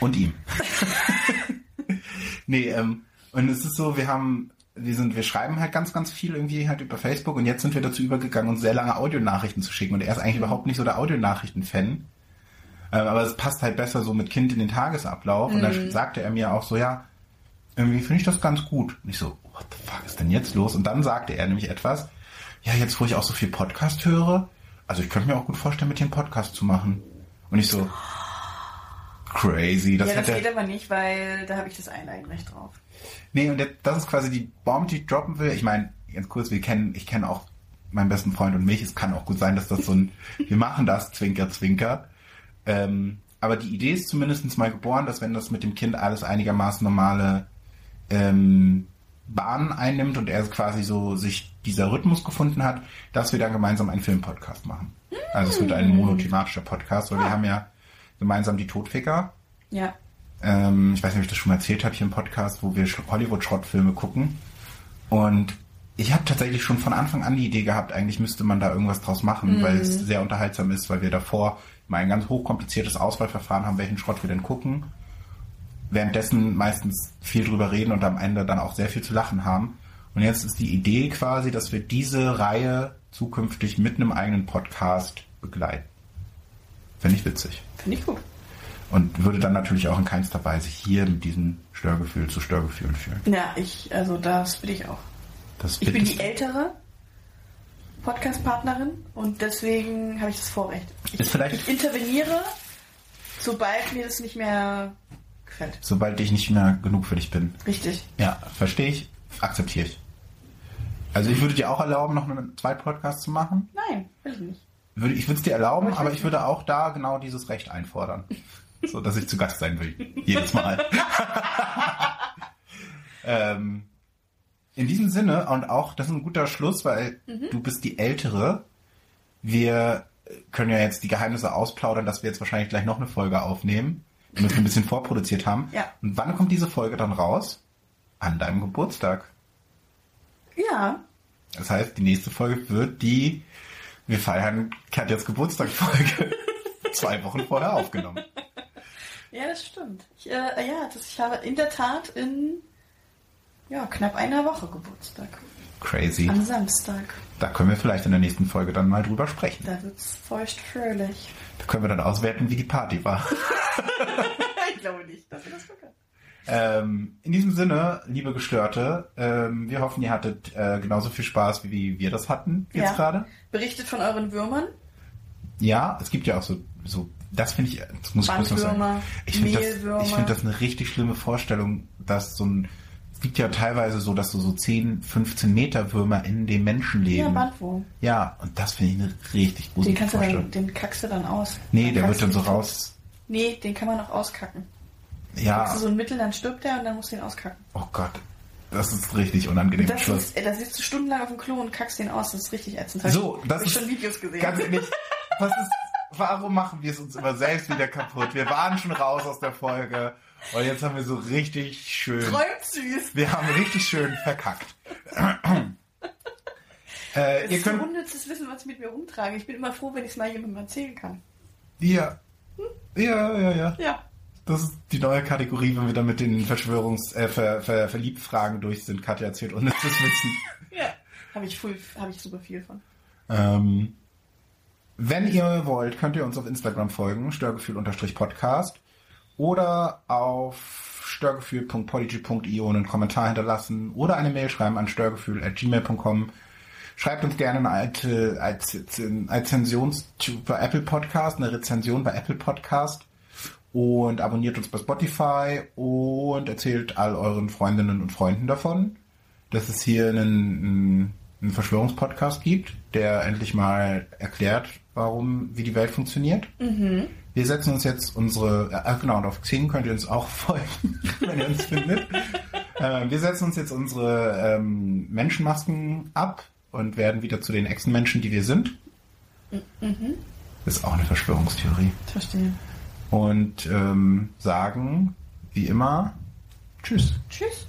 Und ihm. nee, ähm, und es ist so, wir haben, wir sind, wir schreiben halt ganz, ganz viel irgendwie halt über Facebook und jetzt sind wir dazu übergegangen, uns sehr lange Audionachrichten zu schicken und er ist eigentlich überhaupt nicht so der Audionachrichten-Fan. Ähm, aber es passt halt besser so mit Kind in den Tagesablauf und dann sagte er mir auch so, ja, irgendwie finde ich das ganz gut. Und ich so, what the fuck ist denn jetzt los? Und dann sagte er nämlich etwas, ja, jetzt wo ich auch so viel Podcast höre, also ich könnte mir auch gut vorstellen, mit dir einen Podcast zu machen. Und ich so, crazy. Das ja, das geht aber nicht, weil da habe ich das Einleihenrecht drauf. Nee, und das ist quasi die Bombe, die ich droppen will. Ich meine, ganz kurz, wir kennen, ich kenne auch meinen besten Freund und mich. Es kann auch gut sein, dass das so ein, wir machen das, Zwinker, Zwinker. Ähm, aber die Idee ist zumindest mal geboren, dass wenn das mit dem Kind alles einigermaßen normale ähm, Bahnen einnimmt und er quasi so sich dieser Rhythmus gefunden hat, dass wir dann gemeinsam einen Filmpodcast machen. Also es wird ein monothematischer Podcast, weil wir Ah. haben ja gemeinsam die Todficker. Ja. Ähm, ich weiß nicht, ob ich das schon mal erzählt habe hier im Podcast, wo wir Sch- Hollywood-Schrottfilme gucken. Und ich habe tatsächlich schon von Anfang an die Idee gehabt, eigentlich müsste man da irgendwas draus machen, weil es sehr unterhaltsam ist, weil wir davor mal ein ganz hochkompliziertes Auswahlverfahren haben, welchen Schrott wir denn gucken. Währenddessen meistens viel drüber reden und am Ende dann auch sehr viel zu lachen haben. Und jetzt ist die Idee quasi, dass wir diese Reihe zukünftig mit einem eigenen Podcast begleiten. Finde ich witzig. Finde ich gut. Und würde dann natürlich auch in keinster Weise hier mit diesem Störgefühl zu Störgefühlen fühlen. Ja, ich, also das will ich auch. Ich bin die ältere Podcast-Partnerin und deswegen habe ich das Vorrecht. Ich, ich interveniere, sobald mir das nicht mehr gefällt. Sobald ich nicht mehr genug für dich bin. Richtig. Ja, verstehe ich, akzeptiere ich. Also ich würde dir auch erlauben, noch einen zweiten Podcast zu machen. Nein, will ich nicht. Würde, ich würde es dir erlauben, Aber ich aber ich würde auch da genau dieses Recht einfordern. so, dass ich zu Gast sein will. Jedes Mal. ähm, in diesem Sinne, und auch, das ist ein guter Schluss, weil Mhm. du bist die Ältere. Wir können ja jetzt die Geheimnisse ausplaudern, dass wir jetzt wahrscheinlich gleich noch eine Folge aufnehmen, wir ein bisschen vorproduziert haben. Ja. Und wann kommt diese Folge dann raus? An deinem Geburtstag. Ja, Das heißt, die nächste Folge wird die Wir feiern Katjas Geburtstagsfolge zwei Wochen vorher aufgenommen. ja, das stimmt. Ich, äh, ja, das, ich habe in der Tat in ja, knapp einer Woche Geburtstag. Crazy. Am Samstag. Da können wir vielleicht in der nächsten Folge dann mal drüber sprechen. Da wird's feucht fröhlich. Da können wir dann auswerten, wie die Party war. ich glaube nicht, dass wir das bekommen. Ähm, in diesem Sinne, liebe Gestörte, ähm, wir hoffen, ihr hattet äh, genauso viel Spaß, wie wir das hatten jetzt Ja. gerade. Berichtet von euren Würmern. Ja, es gibt ja auch so, so das finde ich, das muss ich kurz noch sagen. Ich finde das, Mehlwürmer. ich finde das eine richtig schlimme Vorstellung, dass so ein, es gibt ja teilweise so, dass so, so 10, 15 Meter Würmer in dem Menschen Ja, leben. Bandwurm. Ja, und das finde ich eine richtig Den gruselige kannst du Vorstellung. dann, den kackst du dann aus. nee, der kackst wird dann du so raus, Nee, den kann man auch auskacken. ja, Hast du so ein Mittel, dann stirbt der und dann musst du ihn auskacken. oh Gott, das ist richtig unangenehm. Das ist, da sitzt du stundenlang auf dem Klo und kackst den aus. Das ist richtig ätzend. So, ich, das ist schon Videos gesehen. Ganz ehrlich, was ist, warum machen wir es uns immer selbst wieder kaputt? Wir waren schon raus aus der Folge und jetzt haben wir so richtig schön, Träumt süß. wir haben richtig schön verkackt. äh, Es ihr ist so könnt, unnützes Wissen, was ich mit mir rumtrage. Ich bin immer froh, wenn ich es mal jemandem erzählen kann. ja, ja, ja, ja. Ja. Das ist die neue Kategorie, wenn wir dann mit den Verschwörungs-, äh, Ver, Ver, Verliebtfragen durch sind. Katja erzählt unnützes Wissen. Ja. Habe ich, voll- hab ich super viel von. Ähm, wenn ihr wollt, könnt ihr uns auf Instagram folgen, störgefühl-podcast oder auf störgefühl.podigy.io einen Kommentar hinterlassen oder eine Mail schreiben an störgefühl.gmail.com. Schreibt uns gerne eine alte, als, bei Apple Podcast, eine Rezension bei Apple Podcast und abonniert uns bei Spotify und erzählt all euren Freundinnen und Freunden davon, dass es hier einen, einen, Verschwörungspodcast gibt, der endlich mal erklärt, warum, wie die Welt funktioniert. Wir setzen uns jetzt unsere, äh, genau, und auf Xing könnt ihr uns auch folgen, wenn ihr uns findet. Äh, wir setzen uns jetzt unsere ähm, Menschenmasken ab und werden wieder zu den Echsenmenschen, die wir sind. Das ist auch eine Verschwörungstheorie. Verstehe. Und ähm, sagen, wie immer, tschüss. Tschüss.